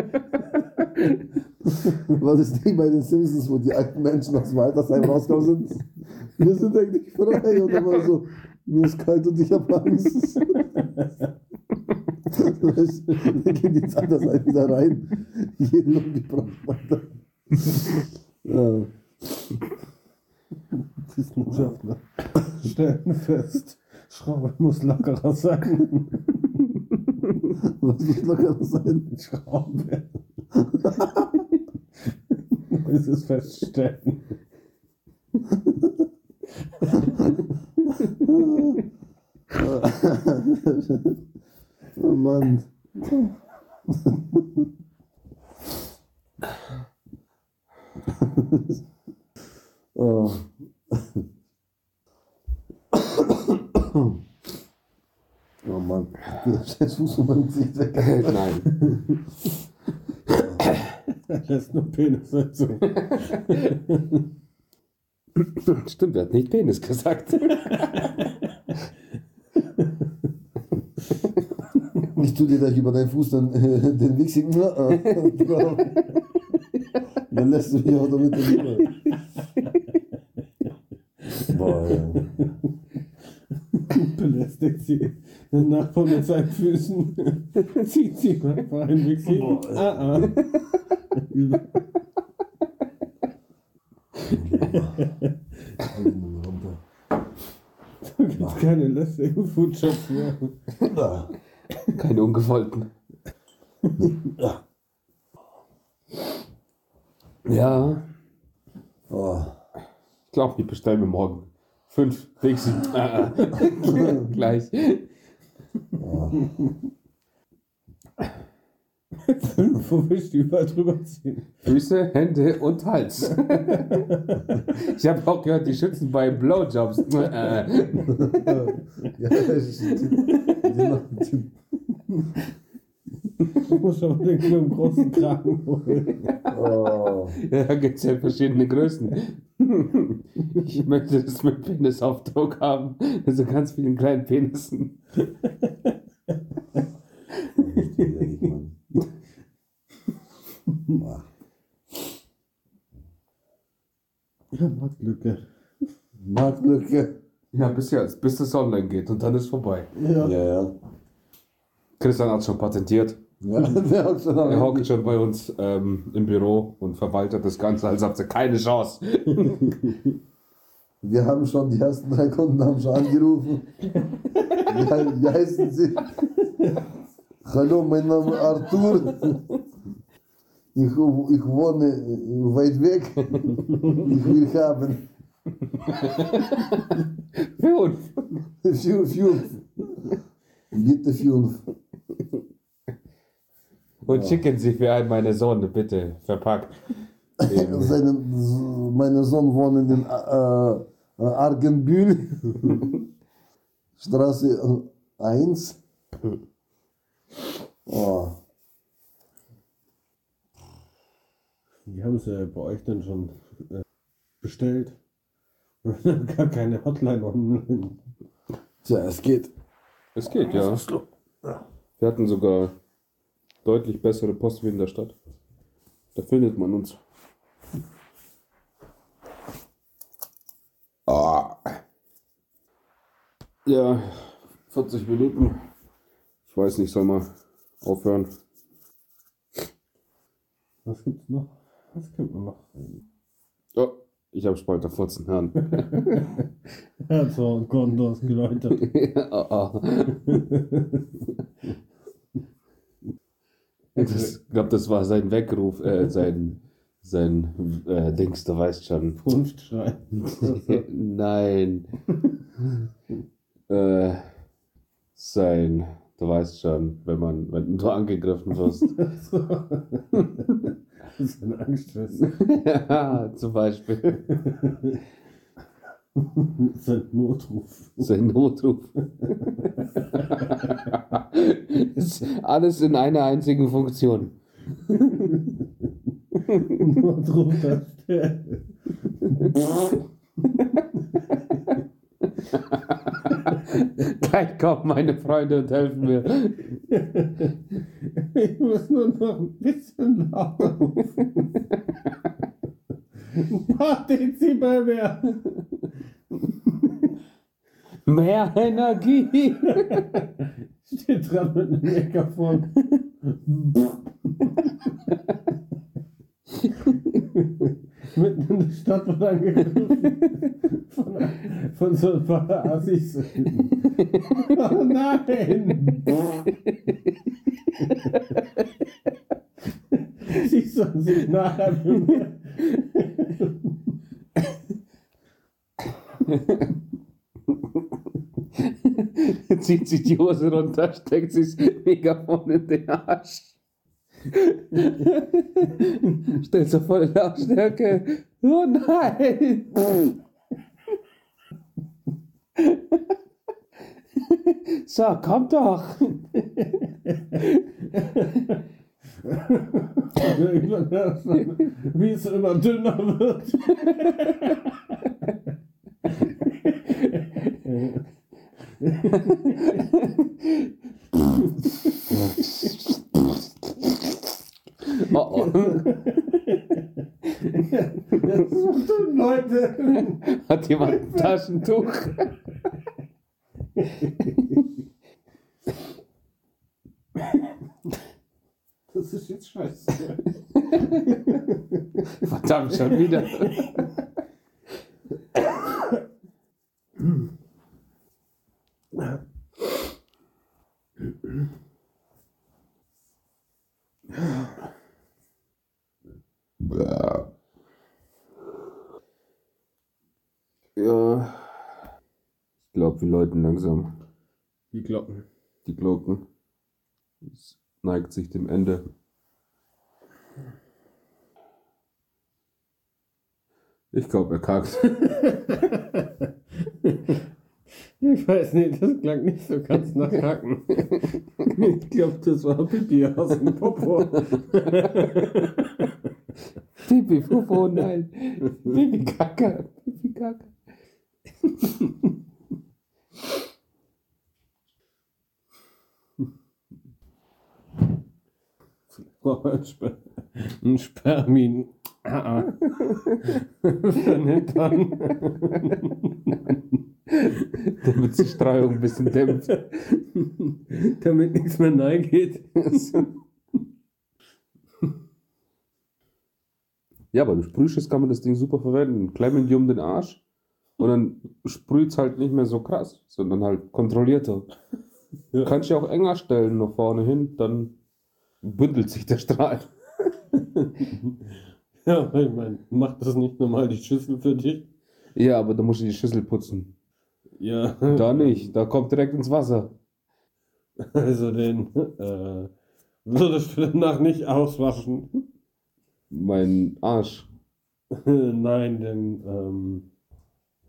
(laughs) Was ist Ding bei den Simpsons, wo die alten Menschen aus dem Altersheim rausgekommen sind? Wir sind eigentlich frei. Und dann war so, mir ist kalt und ich habe Angst. (laughs) Weißt du, Wir gehen ins Altersheim wieder rein. Jeden umgebracht. Alter. Ja. Wissenschaftler stellen fest, Schraube muss lockerer sein. (laughs) Was muss locker sein? Schraube. Es ist feststellen. Oh Mann. oh Mann. Jetzt Fuß von meinem Gesicht weg. Nein. Er lässt nur Penis dazu. Stimmt, er hat nicht Penis gesagt. Ich tu dir gleich über deinen Fuß dann äh, den wichsigen. Äh, dann lässt du mich auch damit rüber. Boah, ja. Belästigt sie den Nachbarn mit seinen Füßen. (laughs) Zieht sie einfach ein Wixi. Boah, Ah, ah. Da gibt's keine lästigen Foodshops mehr. Ah. Keine ungewollten. Ja, Oh. ich glaube, ich bestelle mir morgen fünf Pixel. Ah, (laughs) Gleich. Wo willst du überall drüber ziehen? Füße, Hände und Hals. (laughs) Ich habe auch gehört, die schützen bei Blowjobs. Ah. (laughs) Ja, das ist- die- die- Du musst aber den mit dem großen Kragen holen. Oh. Ja, gibt es ja verschiedene Größen. Ich möchte das mit Penisaufdruck haben. Also ganz vielen kleinen Penissen. Mann. Ja, Marktlücke. Marktlücke. Ja, bis jetzt, bis das online geht und dann ist vorbei. Ja. Ja, ja. Christian hat schon patentiert. Ja, (laughs) der hat schon Er hockt schon bei uns ähm, im Büro und verwaltet das Ganze, als habt ihr keine Chance. (laughs) Wir haben schon, die ersten drei Kunden haben schon angerufen. (laughs) Wie, wie heißen sie? Hallo, mein Name ist Arthur. Ich, ich wohne äh, weit weg. Ich will haben. Fünf. Fünf, fünf. Bitte fünf. Und schicken Sie für einen meiner Sohn, bitte, verpackt. (laughs) Seine, meine Sohn wohnt in äh, äh, Argenbühl. (laughs) Straße 1. Oh. Wie haben sie bei euch denn schon äh, bestellt? (laughs) Gar keine Hotline online. Tja, es geht. Es geht, ja. Wir hatten sogar deutlich bessere Post wie in der Stadt. Da findet man uns. Ah. Ja, 40 Minuten. Ich weiß nicht, soll mal aufhören. Was gibt's noch? Was gibt man noch? Oh, ich habe Spalter 14 Herren. Er so ein Gondos geläutert. (laughs) ah, ah. Ich glaube, das war sein Weckruf, äh, (laughs) sein, sein äh, Dings, du weißt schon. Kunstschrei. (laughs) Nein. äh, sein, du weißt schon, wenn man, wenn du angegriffen wirst. (laughs) Das ist eine Angstschwester. ja, zum Beispiel. (laughs) Sein Notruf. Sein Notruf. (laughs) alles in einer einzigen Funktion. Notruf (laughs) darstellen. Gleich kommen meine Freunde und helfen mir. Ich muss nur noch ein bisschen. Ein paar Dezibel mehr. Energie. Steht dran mit einem Megafon. Mitten in der Stadt wird angegriffen. Von, von so ein paar Assis. Oh nein! Sie sollen sich nachher mit mir. (laughs) Zieht sich die Hose runter, steckt sich das Megafon in den Arsch. (laughs) Stellt so voll Lautstärke. Oh nein! (laughs) So, komm doch! Wie es immer dünner wird. Oh, oh. Das so dünn, Leute. Hat jemand ein Taschentuch? Das ist jetzt scheiße. Verdammt, schon wieder. Ja. Ich glaube, wir läuten langsam Die Glocken. die Glocken. Es neigt sich dem Ende. Ich glaube, er kackt. (laughs) Ich weiß nicht, das klang nicht so ganz nach Kacken. Ich glaube, das war Pipi aus dem Popo. (laughs) Pipi, Popo, nein. Pipi, Kacke. Pipi, Kacke. Ein Sper ein Spermin. Ah, ah. Damit die Streuung ein bisschen dämpft. Damit nichts mehr reingeht. Ja, aber du Sprühschiss kann man das Ding super verwenden. Klemmen die um den Arsch und dann sprüht es halt nicht mehr so krass, sondern halt kontrollierter. Ja. Kannst du auch enger stellen nach vorne hin, dann bündelt sich der Strahl. (laughs) Ja, ich meine, macht das nicht normal die Schüssel für dich? Ja, aber da musst du die Schüssel putzen. Ja. (laughs) Da nicht, da kommt direkt ins Wasser. Also den äh, würdest du danach nicht auswaschen? Mein Arsch. (laughs) Nein, den, ähm,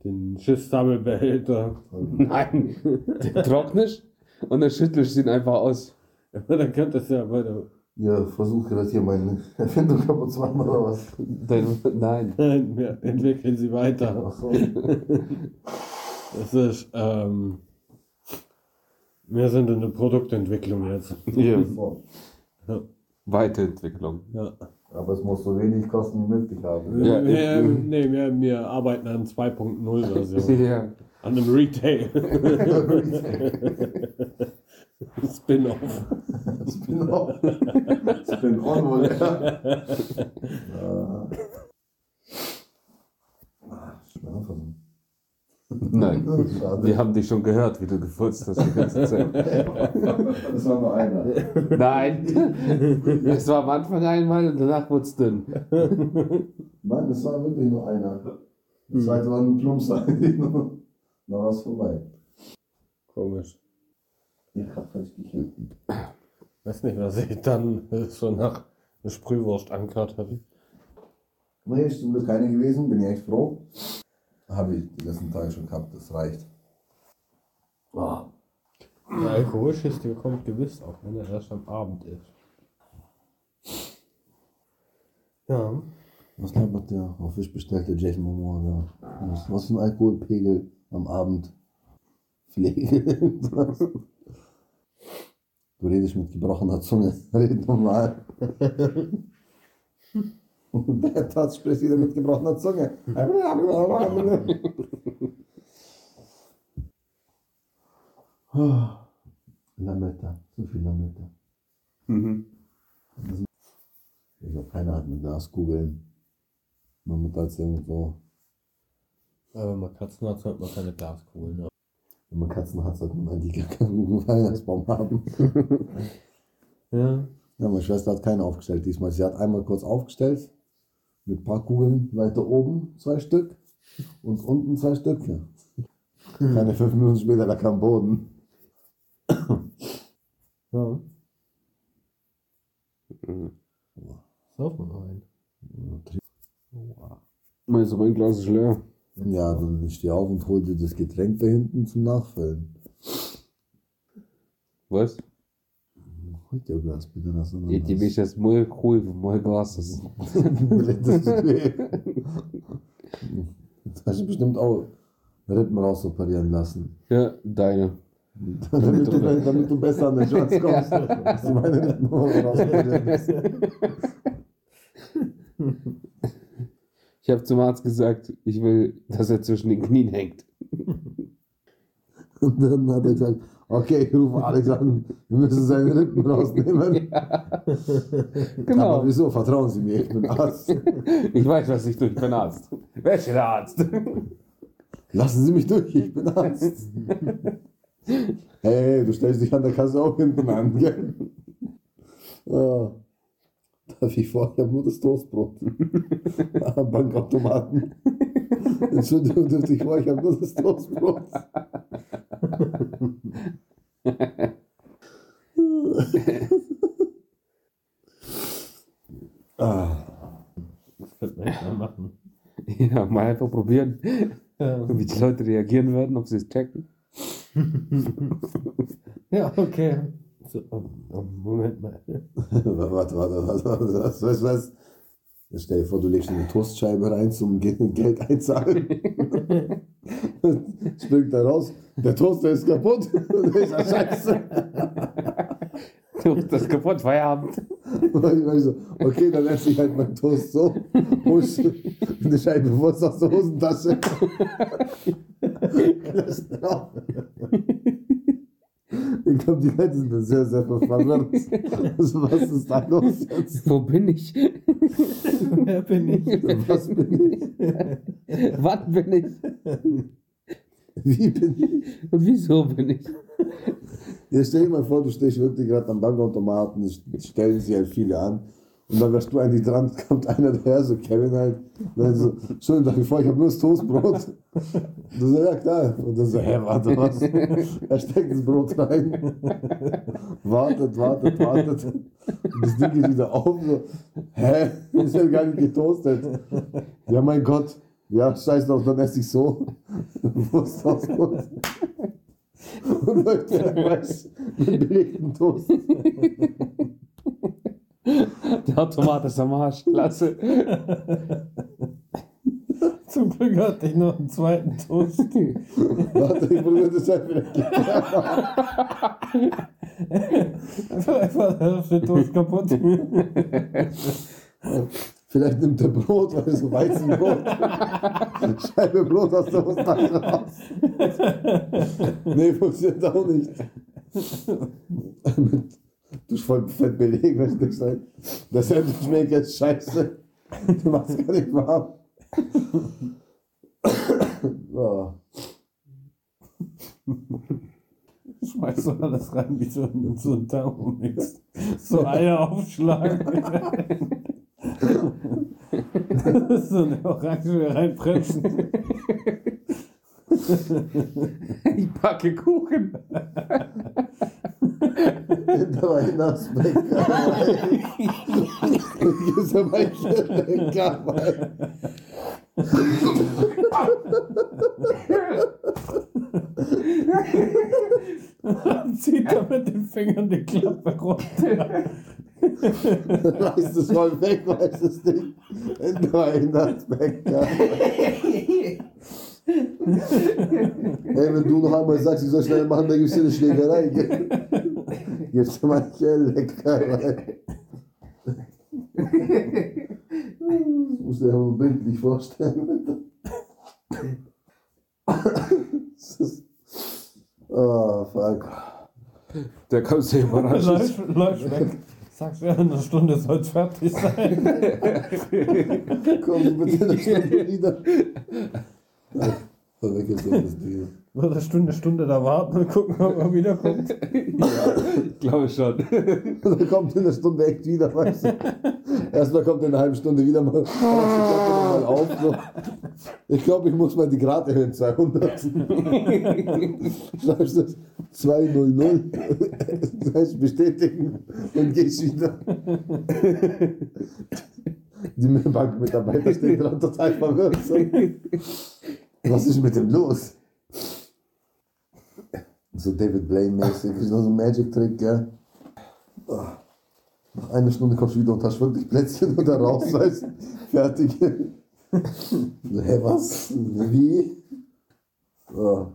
den Schiffssammelbehälter. (laughs) Nein, den trocknest und dann schüttelst du ihn einfach aus. Aber dann könnte es ja bei der. Ihr versucht gerade hier meine Erfindung kaputt zu machen oder was? Dann, nein. Nein, wir entwickeln sie weiter. Achso. (laughs) Das ist, ähm, wir sind in der Produktentwicklung jetzt. So. Ja. Weiterentwicklung. ja. Aber es muss so wenig kosten wie möglich haben. Ja, wir, ich- nee, wir, wir arbeiten an 2.0 Version. (laughs) Ja. An einem Retail. (laughs) Spin-off. Spin-off. Spin-on wohl. Ja. (laughs) Ah, Schlafen. Nein. Schade. Wir haben dich schon gehört, wie du gefurzt hast die ganze Zeit. (laughs) Das war nur einer. Nein. Es war am Anfang einmal und danach wurde es dünn. Nein, das war wirklich nur einer. Das zweite war ein Plumpser. Dann war es vorbei. Komisch. Ich hab falsch gekriegt. Weiß nicht, was ich dann so nach einer Sprühwurst angehört habe. Nee, ist zum Glück keine gewesen, bin ich echt froh. Habe ich die letzten Tage schon gehabt, das reicht. Oh. Der Alkoholschiss, der kommt gewiss auch, wenn er erst am Abend ist. Ja. Was labert der auf Fisch bestellte Jason Momoa da? Was, was für ein Alkoholpegel am Abend? Pflege. Was? (laughs) Du redest mit gebrochener Zunge. (laughs) Red normal. (laughs) Und der Tat spricht wieder mit gebrochener Zunge. (laughs) Lametta, so viel Lametta. Mhm. Ich habe keine Ahnung mit Glas googeln. Man muss als irgendwo, Aber wenn man Katzen hat, sollte man keine Glaskugeln haben. wenn man Katzen hat, sollte man eigentlich gar keinen Weihnachtsbaum haben. (laughs) Ja. Ja, meine Schwester hat keinen aufgestellt diesmal. Sie hat einmal kurz aufgestellt, mit ein paar Kugeln weiter oben zwei Stück und unten zwei Stück. Keine fünf Minuten später lag am Boden. Ja. Sauf noch einen. Meinst du, mein Glas ist leer? Ja, dann steh auf und hol dir das Getränk da hinten zum Nachfüllen. Was? Dir ein Glas bitte. Das ist Die, die mich jetzt mal cool, mal Glas ist. Das hast du bestimmt auch Rippen rausoperieren lassen. Ja, deine. damit, du, damit du besser an den Schatz kommst. Hast du meine Rippen rausoperieren lassen. Ich habe zum Arzt gesagt, ich will, dass er zwischen den Knien hängt. Und dann hat er gesagt, okay, ich rufe Alex an, wir müssen seine Rippen (laughs) rausnehmen. Genau. Aber wieso? Vertrauen Sie mir, ich bin Arzt. (laughs) Ich weiß, was ich tue, ich bin Arzt. Welcher Arzt? (laughs) Lassen Sie mich durch, ich bin Arzt. Hey, du stellst dich an der Kasse auch hinten an, gell? Ah. Darf ich vor, ich habe nur das Toastbrot. (laughs) Am Bankautomaten. Entschuldigung, dürfte ich vor, ich habe nur das Toastbrot. (laughs) ah. Das könnte man mal machen. Ja, mal einfach probieren, Ja. wie die Leute reagieren werden, ob sie es checken. (laughs) ja, okay. So, oh, oh, Moment mal. (laughs) warte, warte, warte, warte, warte, was, was, was? Jetzt stell dir vor, du legst eine Toastscheibe rein zum Ge- Geld einzahlen. (laughs) Springt da raus, der Toaster ist kaputt. Und ich sag, scheiße. Das ist kaputt, Feierabend. So, okay, dann esse ich halt meinen Toast so. Husch, eine Scheibe Wurst aus der Hosentasche. (laughs) Lass drauf. Ich glaube, die Leute sind da sehr, sehr verwirrt. Also, (laughs) was ist da los jetzt? Wo bin ich? Wer bin ich? Was bin ich? Wann bin ich? Wie bin ich? Und wieso bin ich? Jetzt stell dir mal vor, du stehst wirklich gerade am Bankautomaten, es stellen sich halt viele an. Und dann wärst du eigentlich dran, (laughs) kommt einer daher, so Kevin halt, und dann so, Entschuldigung, darf ich vor, ich habe nur das Toastbrot. Und du so, ja klar. Und dann so, hä, warte, was? (laughs) Er steckt das Brot rein, (laughs) wartet, wartet, wartet. Und das Ding geht wieder auf, so, hä, ist ja gar nicht getoastet. Ja, mein Gott, ja, scheiß drauf, dann esse ich so. Wurst aus Brot. Und läuft der weiß mit belegten Toast. (laughs) Der Automat ist am Arsch. Klasse. (laughs) Zum Glück hatte ich noch einen zweiten Toast. (laughs) Warte, ich probiere das einfach weg. Einfach, der Hälfte Toast kaputt. Vielleicht nimmt er Brot, weil es so Weizenbrot. Scheibe Brot aus der Hosentasche raus. Nee, funktioniert auch nicht. Du voll fett belegen, weißt du nicht sein. Das Sandwichmaker ist scheiße. Du machst gar nicht warm. Oh. Schmeißt so alles rein wie so ein, so ein Thermomix. So Eier aufschlagen. so eine Orange reinpressen. Ich backe Kuchen. In der Weihnachtsbäckerei. Und hier ist ein Weichlecker. (laughs) Zieht er mit den Fingern die Klappe runter. Reißt es voll weg, weiß es nicht. Nein, das Bäcker. Hey, wenn du noch einmal sagst, ich soll schnell machen, dann gibst du eine Schlägerei. Du manche Leckerei. Das musst du dir mal bildlich vorstellen. Das ist- Oh, fuck. Der kam sehr überrascht. Läuft, läuft weg. Sagst du, in einer Stunde soll es fertig sein. Komm bitte eine Stunde wieder. So das Ding. Wird eine Stunde, Stunde da warten und gucken, ob er wiederkommt. (laughs) Ich glaube schon. Dann (laughs) kommt in einer Stunde echt wieder, weißt du. (laughs) Erstmal kommt in einer halben Stunde wieder mal, ich mal auf. So. Ich glaube, ich muss mal die Grad erhöhen, 200. Schreibst du 200, das heißt bestätigen und gehst wieder. Die Bankmitarbeiter stehen dran total verwirrt. Was ist mit dem los? So David Blaine-mäßig, ist noch so ein Magic-Trick, gell? Nach einer Stunde kommst du wieder und hast wirklich Plätzchen oder raus, weißt? Fertig. So, Hä, was? Wie? Ah.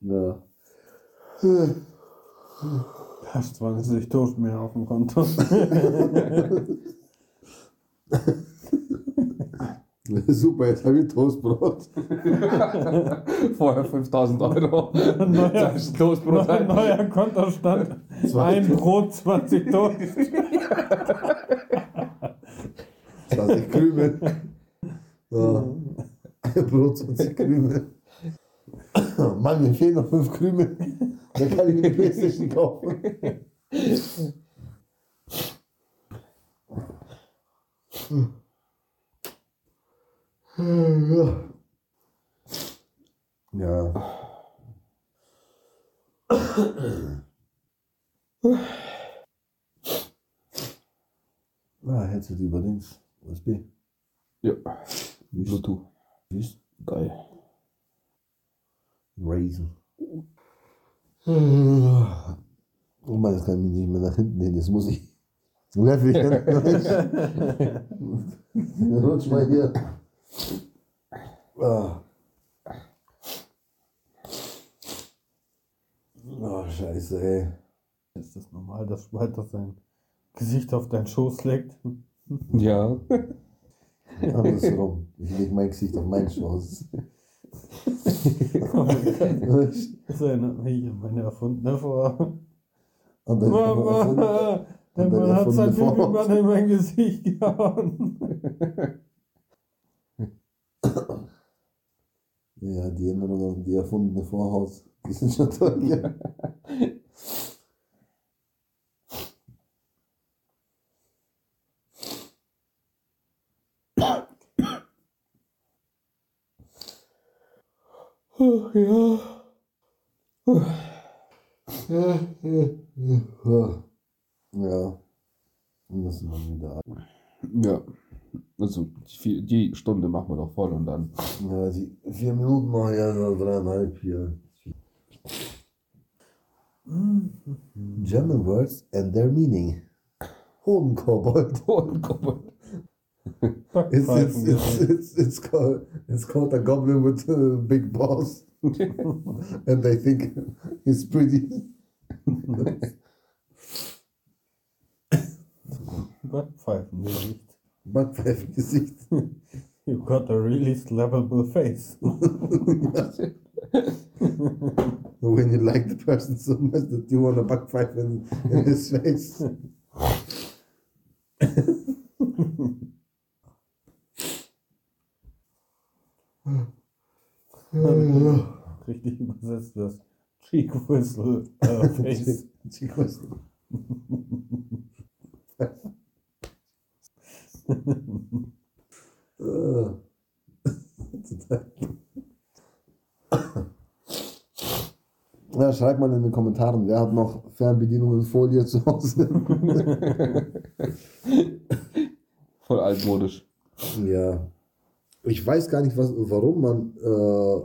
Ja. Hast 20 Toast mehr auf dem Konto. (laughs) (laughs) Super, jetzt habe ich Toastbrot. (laughs) Vorher 5000 Euro. Neuer, Toastbrot. neuer, neuer Kontostand. Ein Brot, 20 Toast. 20 Krümel. Ja. Ein Brot, 20 Krümel. Mann, mir fehlen noch 5 Krümel. Dann kann ich mir eine Playstation kaufen. (laughs) Ja. Ah, Headset über links. USB. Ja. Bluetooth. Siehst Geil. Raisin. Oh Mann, jetzt kann ich mich nicht mehr nach hinten hin. Jetzt muss ich. Löffelchen. (laughs) Rutsch mal hier. Ah. Oh, scheiße, ey. Ist das normal, dass Walter sein Gesicht auf deinen Schoß legt? Ja. Andersrum. Ich lege mein Gesicht auf meinen Schoß. Das erinnert mich an meine erfundene Vor. Und dann Mama! Der Mann hat sein Babymann in mein Gesicht gehauen. Ja, die Erinnerung an die erfundene Vorhaus, die sind schon toll. Ja. Ja. Ja. Und das sind dann wieder. Ja. Also die, vier- die Stunde machen wir doch voll und dann. Ja, die vier Minuten noch, ja, so dreieinhalb hier. German words and their meaning. Hodenkobold. (laughs) It's, it's, it's, it's, it's, called, it's called a goblin with a big balls. (laughs) and they think he's pretty. Backpfeifengesicht. (laughs) Backpfeifengesicht. You (laughs) got a really slappable face. (laughs) when you like the person so much that you want to backpfeife in, in his face. Richtig übersetzt das Cheek Whistle äh, Face. Chicos. Äh. Total. Ja, schreibt mal in den Kommentaren, wer hat noch Fernbedienung in Folie zu Hause? (laughs) Voll altmodisch. ja. Ich weiß gar nicht, was, warum man, äh,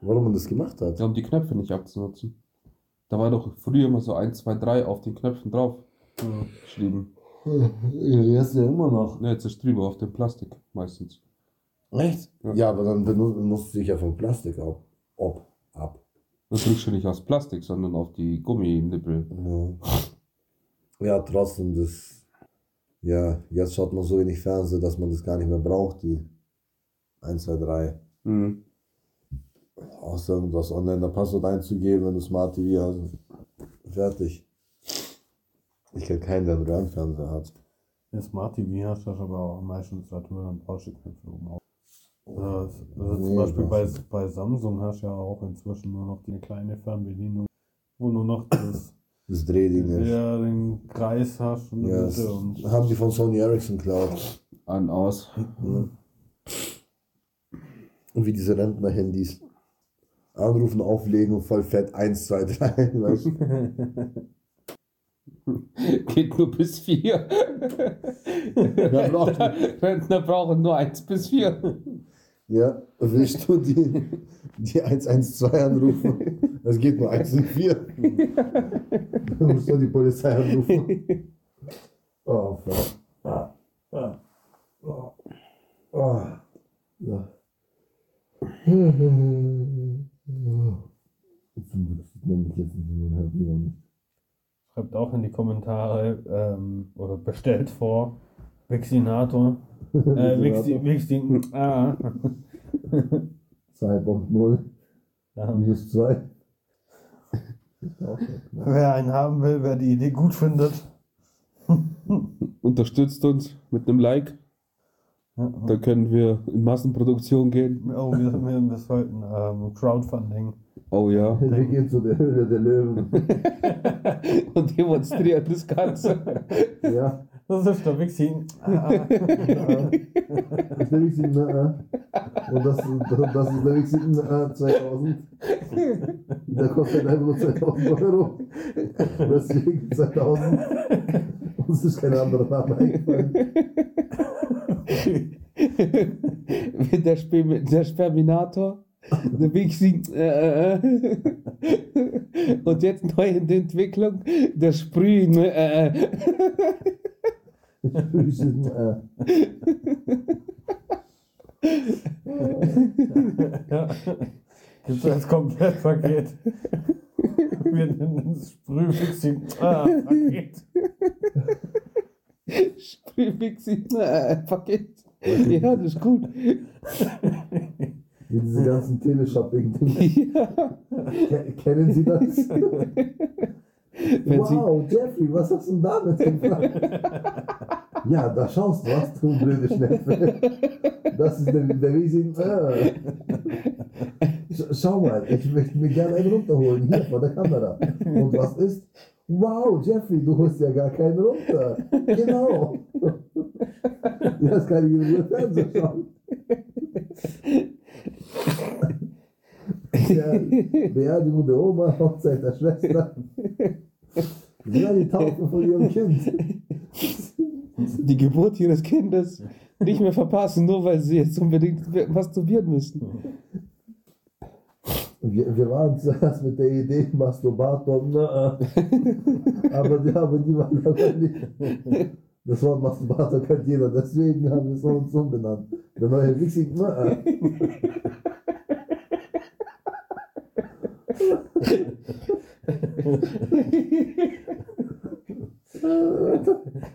warum man das gemacht hat. Ja, um die Knöpfe nicht abzunutzen. Da war doch früher immer so 1, 2, 3 auf den Knöpfen drauf geschrieben. Jetzt ja immer noch. Ne, jetzt ist drüber auf dem Plastik meistens. Echt? Ja. Ja, aber dann benutzt sich ja von Plastik ab. Ob, ab. Das drückst du nicht aus Plastik, sondern auf die Gumminippel. Ja. ja, trotzdem, das. Ja, jetzt schaut man so wenig Fernsehen, dass man das gar nicht mehr braucht, die 1, 2, 3. Mhm. Außer irgendwas online ein Passwort einzugeben, wenn du Smart TV hast. Fertig. Ich kenne keinen, der einen Röhrenfernseher hat. Der Smart TV hast du aber auch meistens Natur und Pauscheknöpfe oben auf. Also, also zum Nee, Beispiel bei, bei Samsung hast du ja auch inzwischen nur noch die kleine Fernbedienung, wo nur noch das, Das Drehding ist. ja, den Kreis hast und, Ja, ja, das und haben die von Sony Ericsson geklaut. An, aus. Ja. Und wie diese Rentner-Handys. Anrufen, auflegen und voll fett 1, 2, 3. Weißt du? (laughs) (laughs) Geht nur bis 4. Ja, Rentner brauchen nur 1 bis 4. Ja, willst du die, die 112 anrufen? Es geht nur 1 und 4. Du musst nur die Polizei anrufen. Oh, fuck. Ah. Ah. Oh. Oh. Ja. Zum Glück sieht man mich jetzt nicht in meinem Handy noch nicht. Schreibt auch in die Kommentare ähm, oder bestellt vor Vixinator. (laughs) Äh, Vixi, Vixi, ah. (laughs) 2.0 ja. minus 2. Wer einen haben will, wer die Idee gut findet. (laughs) Unterstützt uns mit einem Like. Ja. Dann können wir in Massenproduktion gehen. Oh, wir, wir, wir sollten ähm, Crowdfunding. Oh ja. Wir gehen zu der Höhle der Löwen. (laughs) Und demonstrieren das Ganze. Ja. Das ist der Vixin. Ah, Das ist der Wixi äh, Und das, das ist der äh, 2000. Der kostet einfach nur 2000 Euro. Deswegen 2000. Uns ist kein anderer Name eingefallen. der, Sperm der Sperminator. Der Wixi. Äh, äh. Und jetzt neu in der Entwicklung. Der Sprühen. Äh, äh. Wixi, äh. ja. Gibt es als Komplettpaket. Wir nennen es Sprühvixin. Ah, Paket. Sprühwixi. Äh, Paket. Ja, das ist gut. Diese ganzen Teleshopping-Dinge. (laughs) Ja. Ke- Kennen Sie das? Wenn Sie- wow, Jeffrey, was hast du denn damit gefragt? (laughs) ja, da schaust du, was du blöde Schnepfe. Das ist der, der Riesing. Äh. Sch- Schau mal, ich möchte mir gerne einen runterholen, hier vor der Kamera. Und was ist? Wow, Jeffrey, du holst ja gar keinen runter. Genau. (laughs) Jetzt kann ich in Ruhe Fernsehen schauen. Ja, Beerdigung der Oma, Hochzeit der Schwester. Ja, die Taufe von ihrem Kind. Die Geburt ihres Kindes nicht mehr verpassen, nur weil sie jetzt unbedingt masturbieren müssen. Wir, wir waren zuerst mit der Idee Masturbator, äh. aber die haben niemand nicht. Das Wort Masturbator kennt jeder, deswegen haben wir es uns umbenannt. Der neue Wixing, na, äh.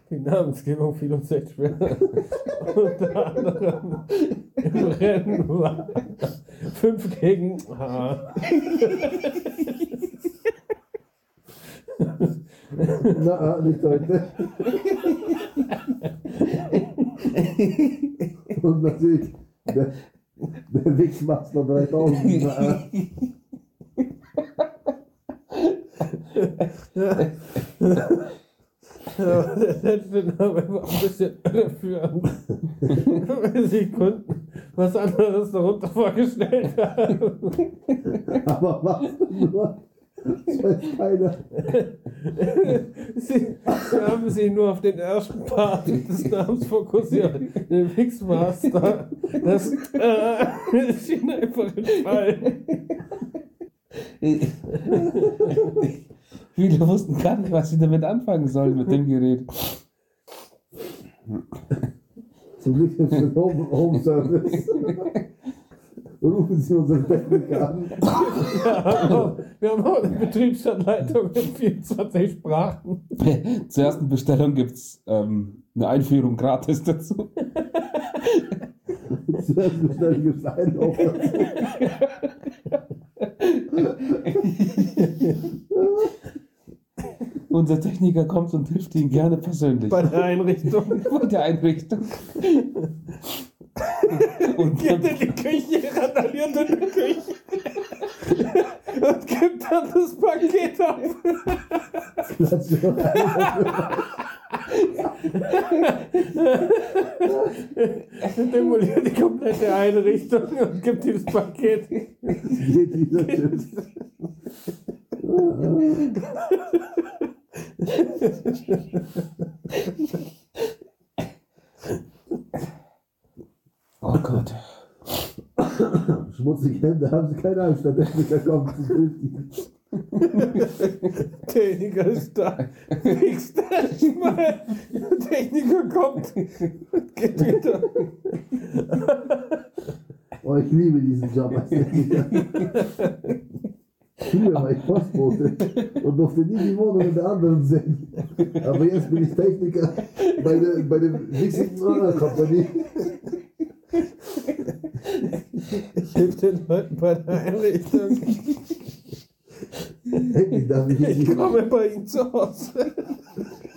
Die Namensgebung fiel uns echt schwer. Unter anderem im Rennen war 5 gegen. Na, äh, nicht heute. Und natürlich der, der Wixmaster 3000, na, äh. Ja, der letzte Name war ein bisschen irreführend. Weil sie Kunden was anderes darunter vorgestellt haben. Aber was nur? Das weiß keiner. Sie, Sie haben sich nur auf den ersten Part des Namens fokussiert. Der Mixmaster. Das äh, (laughs) ist Ihnen einfach entfallen. (laughs) Viele wussten gar nicht, was sie damit anfangen sollen mit dem Gerät. Zum Glück gibt es Home, Home Service. (laughs) Rufen Sie unseren Techniker an. Ja, (laughs) wir haben auch eine Betriebsanleitung in 24 Sprachen. (laughs) Zur ersten Bestellung gibt es ähm, eine Einführung gratis dazu. Zuerst bestellt gibt es einen auf dazu. (laughs) Unser Techniker kommt und hilft Ihnen gerne persönlich. Bei der Einrichtung. Bei der Einrichtung. Und Geht in die Küche, randaliert in die Küche. Und gibt dann das Paket ab. Station Demoliert die komplette Einrichtung und gibt dieses Paket. (laughs) oh Gott. Schmutzige Hände haben Sie keine Angst, der Techniker kommt Ihnen. (laughs) Techniker ist da. Nächster Mal. Techniker kommt geht wieder. Oh, ich liebe diesen Job als Techniker. Früher war ich Postbote und durfte nie die Wohnungen der anderen sehen. Aber jetzt bin ich Techniker bei der, bei der Mixing Company. Ich helfe den Leuten bei der Einrichtung. Endlich darf ich Ich komme bei Ihnen zu Hause.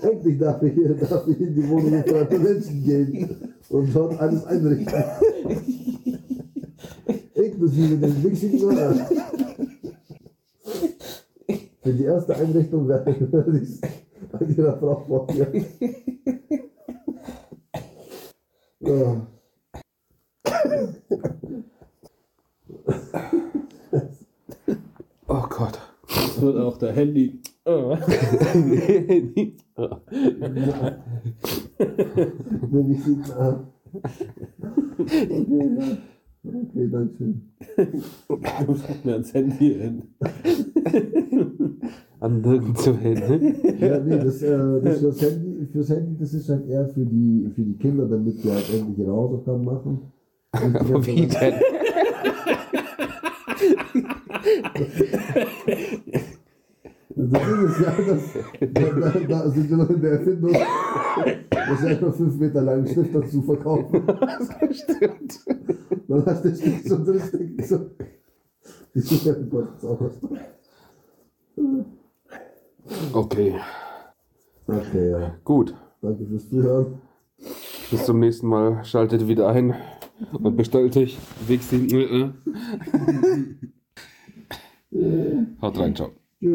endlich darf ich, darf ich in die Wohnungen fremder Menschen gehen und dort alles einrichten. Inklusive den Mixing Für die erste Einrichtung werde ich bei ihrer Frau vorführen. Ja. Wird auch der Handy. Oh. Wenn ich sie an. Okay, danke schön. Du schreibst mir ans Handy hin. An nirgendwo hin. ne? Ja, nee, das, äh, das fürs, Handy, fürs Handy, das ist halt eher für die, für die Kinder, damit die halt endlich ihre Hausaufgaben machen. Aber wie denn? (laughs) Das ist ja, das, da, da, sind wir noch in der Erfindung, das einfach fünf Meter langen Stift dazu verkaufen. Stimmt. Dann hast du Stift so drin, ich so. Die sind ja Gott, Zauberstab. Okay, Okay, ja. gut. Danke fürs Zuhören. Bis zum nächsten Mal. Schaltet wieder ein und bestellt euch Wixi. (laughs) Haut rein, ciao. Beim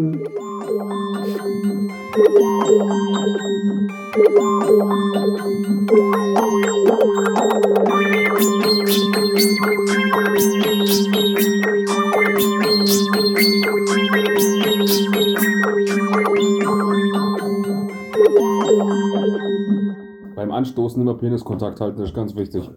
Anstoßen immer Peniskontakt halten, das ist ganz wichtig.